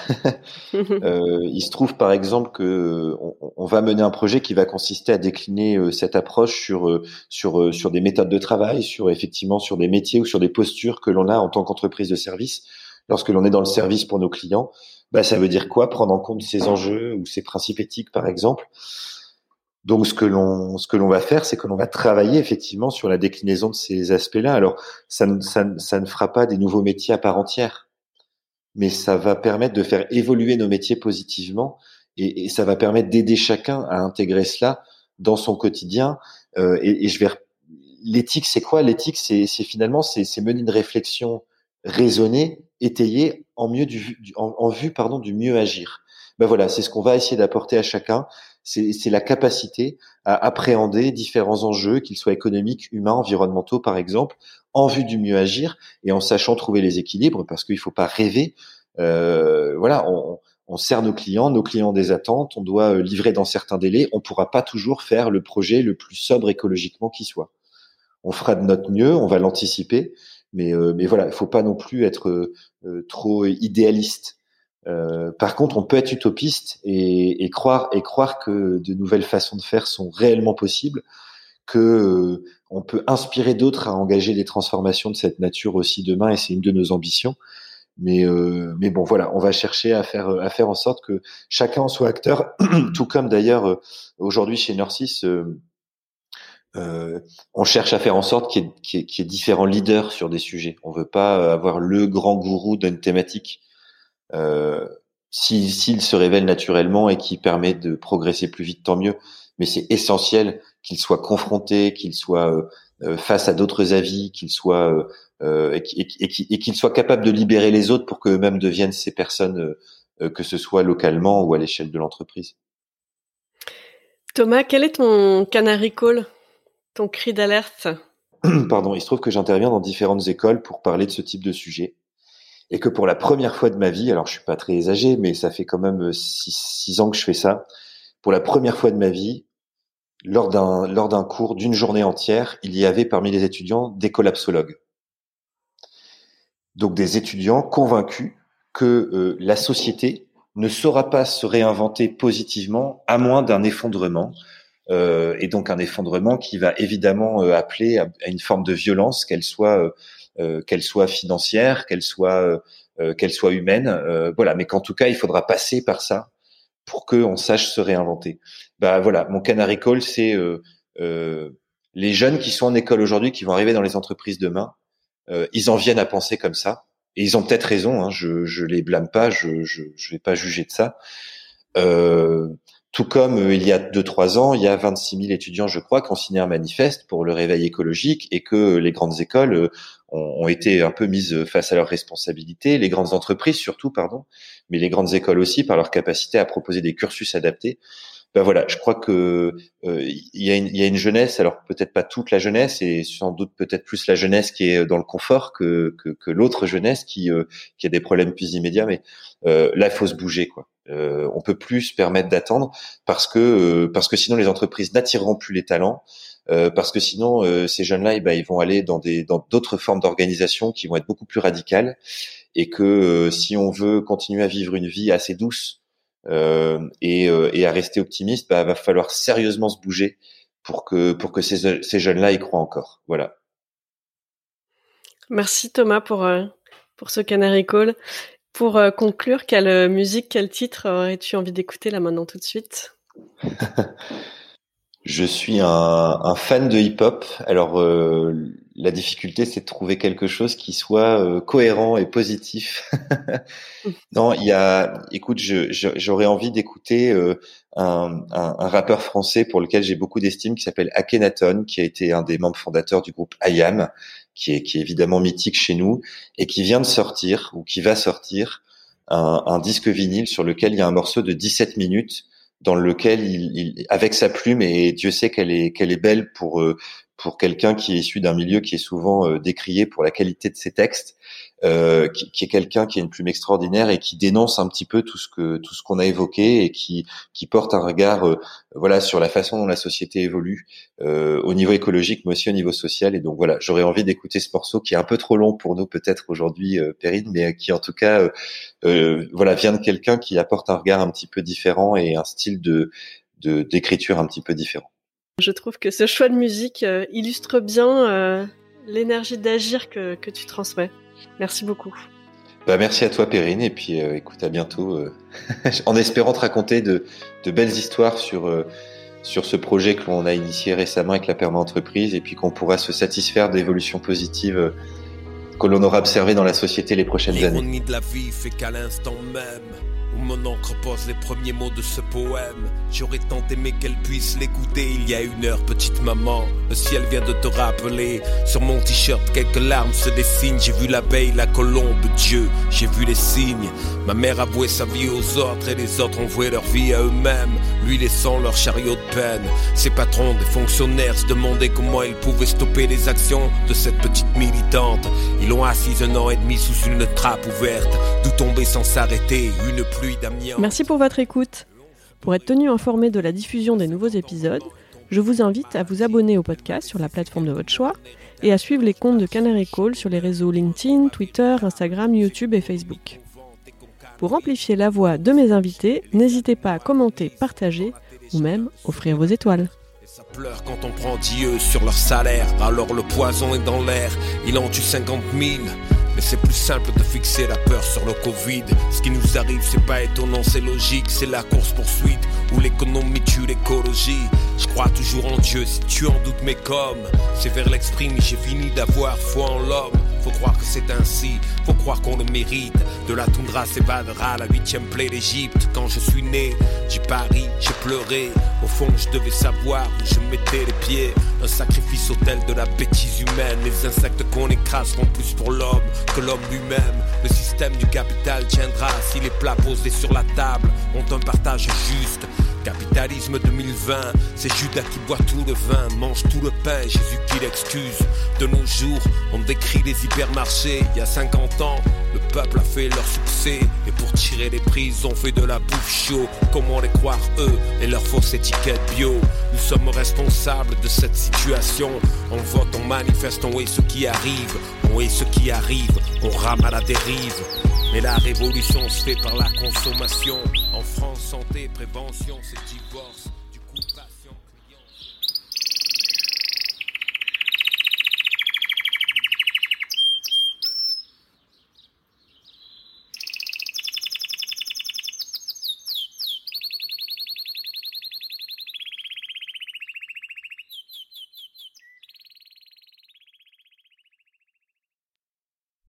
euh, il se trouve par exemple que on, va mener un projet qui va consister à décliner euh, cette approche sur euh, sur sur des méthodes de travail, sur effectivement sur des métiers ou sur des postures que l'on a en tant qu'entreprise de service lorsque l'on est dans le service pour nos clients bah, ça veut dire quoi? Prendre en compte ces enjeux ou ces principes éthiques, par exemple? Donc, ce que l'on ce que l'on va faire, c'est que l'on va travailler effectivement sur la déclinaison de ces aspects-là. Alors, ça ne, ça, ça ne fera pas des nouveaux métiers à part entière, mais ça va permettre de faire évoluer nos métiers positivement et, et ça va permettre d'aider chacun à intégrer cela dans son quotidien. Euh, et, et, je vais l'éthique, c'est quoi? L'éthique, c'est finalement c'est mener une réflexion raisonner, étayer en mieux du, en, vue pardon du mieux agir. Ben voilà, c'est ce qu'on va essayer d'apporter à chacun. C'est la capacité à appréhender différents enjeux, qu'ils soient économiques, humains, environnementaux, par exemple, en vue du mieux agir et en sachant trouver les équilibres, parce qu'il ne faut pas rêver. Euh, voilà, on, on sert nos clients, nos clients des attentes, on doit euh, livrer dans certains délais. On ne pourra pas toujours faire le projet le plus sobre écologiquement qui soit. On fera de notre mieux, on va l'anticiper, mais, euh, voilà, il faut pas non plus être trop idéaliste. Par contre, on peut être utopiste et, et, croire et croire que de nouvelles façons de faire sont réellement possibles, que on peut inspirer d'autres à engager des transformations de cette nature aussi demain, et c'est une de nos ambitions. Mais, mais bon, voilà, on va chercher à faire, à faire en sorte que chacun en soit acteur, tout comme d'ailleurs aujourd'hui chez Norcis, euh, on cherche à faire en sorte qu'il y, ait différents leaders sur des sujets. On veut pas euh, avoir le grand gourou d'une thématique. Euh, s'il se révèle naturellement et qui permet de progresser plus vite, tant mieux. Mais c'est essentiel qu'il soit confronté, qu'il soit euh, face à d'autres avis, qu'il soit et qu'il soit capable de libérer les autres pour qu'eux-mêmes deviennent ces personnes, que ce soit localement ou à l'échelle de l'entreprise. Thomas, quel est ton canary call ton cri d'alerte? Pardon, il se trouve que j'interviens dans différentes écoles pour parler de ce type de sujet. Et que pour la première fois de ma vie, alors je suis pas très âgé, mais ça fait quand même six, ans que je fais ça. Pour la première fois de ma vie, lors d'un lors d'un cours d'une journée entière, il y avait parmi les étudiants des collapsologues. Donc des étudiants convaincus que euh, la société ne saura pas se réinventer positivement à moins d'un effondrement, euh, et donc un effondrement qui va évidemment euh, appeler à, une forme de violence, qu'elle soit euh, qu'elle soit financière, qu'elle soit qu'elle soit humaine, voilà. Mais qu'en tout cas, il faudra passer par ça pour qu'on sache se réinventer. Bah voilà, mon canary call, c'est les jeunes qui sont en école aujourd'hui, qui vont arriver dans les entreprises demain, ils en viennent à penser comme ça. Et ils ont peut-être raison, hein, je, je les blâme pas, je, je, vais pas juger de ça. Euh, tout comme euh, il y a deux trois ans, il y a 26 000 étudiants, je crois, qui ont signé un manifeste pour le réveil écologique et que les grandes écoles euh, ont, été un peu mises face à leurs responsabilités, les grandes entreprises surtout, pardon, mais les grandes écoles aussi par leur capacité à proposer des cursus adaptés. Ben voilà, je crois que euh, il y, a une, y a une jeunesse, alors peut-être pas toute la jeunesse, et sans doute peut-être plus la jeunesse qui est dans le confort que, que, que l'autre jeunesse qui, euh, qui a des problèmes plus immédiats. Mais euh, là, il faut se bouger, quoi. Euh, on peut plus se permettre d'attendre parce que euh, parce que sinon les entreprises n'attireront plus les talents. parce que sinon, ces jeunes-là, eh ben, ils vont aller dans des dans d'autres formes d'organisation qui vont être beaucoup plus radicales, et que si on veut continuer à vivre une vie assez douce euh, et, euh, et, à rester optimiste, bah, va falloir sérieusement se bouger pour que pour que ces, ces jeunes-là y croient encore. Voilà. Merci Thomas pour euh, pour ce Canary Call. Pour conclure, quelle musique, quel titre aurais-tu envie d'écouter là maintenant tout de suite? Je suis un, un, fan de hip-hop. Alors euh, la difficulté, c'est de trouver quelque chose qui soit euh, cohérent et positif. non, il y a, écoute, j'aurais envie d'écouter euh, un, un, un, rappeur français pour lequel j'ai beaucoup d'estime, qui s'appelle Akhenaton, qui a été un des membres fondateurs du groupe IAM, qui est, qui est évidemment mythique chez nous et qui vient de sortir ou qui va sortir un, un disque vinyle sur lequel il y a un morceau de 17 minutes dans lequel il, avec sa plume et Dieu sait qu'elle est qu'elle est belle pour euh, pour quelqu'un qui est issu d'un milieu qui est souvent euh, décrié pour la qualité de ses textes, euh, qui, qui, est quelqu'un qui a une plume extraordinaire et qui dénonce un petit peu tout ce que tout ce qu'on a évoqué et qui qui porte un regard euh, voilà sur la façon dont la société évolue euh, au niveau écologique mais aussi au niveau social et donc voilà j'aurais envie d'écouter ce morceau qui est un peu trop long pour nous peut-être aujourd'hui euh, Perrine mais qui en tout cas voilà vient de quelqu'un qui apporte un regard un petit peu différent et un style de d'écriture un petit peu différent. Je trouve que ce choix de musique euh, illustre bien euh, l'énergie d'agir que, que, tu transmets. Merci beaucoup. Bah, merci à toi Perrine et puis euh, écoute à bientôt en espérant te raconter de, de belles histoires sur, sur ce projet que l'on a initié récemment avec la perma-entreprise et puis qu'on pourra se satisfaire d'évolutions positives que l'on aura observées dans la société les prochaines années. de la vie fait qu'à l'instant même mon encre pose les premiers mots de ce poème. J'aurais tant aimé qu'elle puisse l'écouter il y a une heure, petite maman. Le ciel vient de te rappeler. Sur mon t-shirt, quelques larmes se dessinent. J'ai vu l'abeille, la colombe, Dieu, j'ai vu les signes. Ma mère a voué sa vie aux autres et les autres ont voué leur vie à eux-mêmes, lui laissant leur chariot de peine. Ses patrons, des fonctionnaires, se demandaient comment ils pouvaient stopper les actions de cette petite militante. Ils l'ont assise un an et demi sous une trappe ouverte, d'où tomber sans s'arrêter, une pluie Merci pour votre écoute. Pour être tenu informé de la diffusion des nouveaux épisodes, je vous invite à vous abonner au podcast sur la plateforme de votre choix et à suivre les comptes de Canary Call sur les réseaux LinkedIn, Twitter, Instagram, YouTube et Facebook. Pour amplifier la voix de mes invités, n'hésitez pas à commenter, partager ou même offrir vos étoiles. ça pleure quand on prend Dieu sur leur salaire, alors le poison est dans l'air, il en tue 50 000. Mais c'est plus simple de fixer la peur sur le Covid. Ce qui nous arrive, c'est pas étonnant, c'est logique. C'est la course-poursuite où l'économie tue l'écologie. Je crois toujours en Dieu si tu en doutes, mais comme c'est vers l'exprime, j'ai fini d'avoir foi en l'homme. Faut croire que c'est ainsi, faut croire qu'on le mérite. De la toundra s'évadera la huitième plaie d'Égypte. Quand je suis né, j'ai pari, j'ai pleuré. Au fond, je devais savoir où je mettais les pieds. Un sacrifice autel de la bêtise humaine. Les insectes qu'on écrase font plus pour l'homme que l'homme lui-même. Le système du capital tiendra si les plats posés sur la table ont un partage juste. Capitalisme 2020, c'est Judas qui boit tout le vin, mange tout le pain, Jésus qui l'excuse. De nos jours, on décrit les hypermarchés. Il y a 50 ans, le peuple a fait leur succès. Et pour tirer les prix, ils ont fait de la bouffe chaud. Comment les croire eux et leur fausse étiquette bio? Nous sommes responsables de cette situation. On vote, on manifeste, on est ce qui arrive. On est ce qui arrive, on rame à la dérive. Mais la révolution se fait par la consommation. En France, santé, prévention, c'est divorce.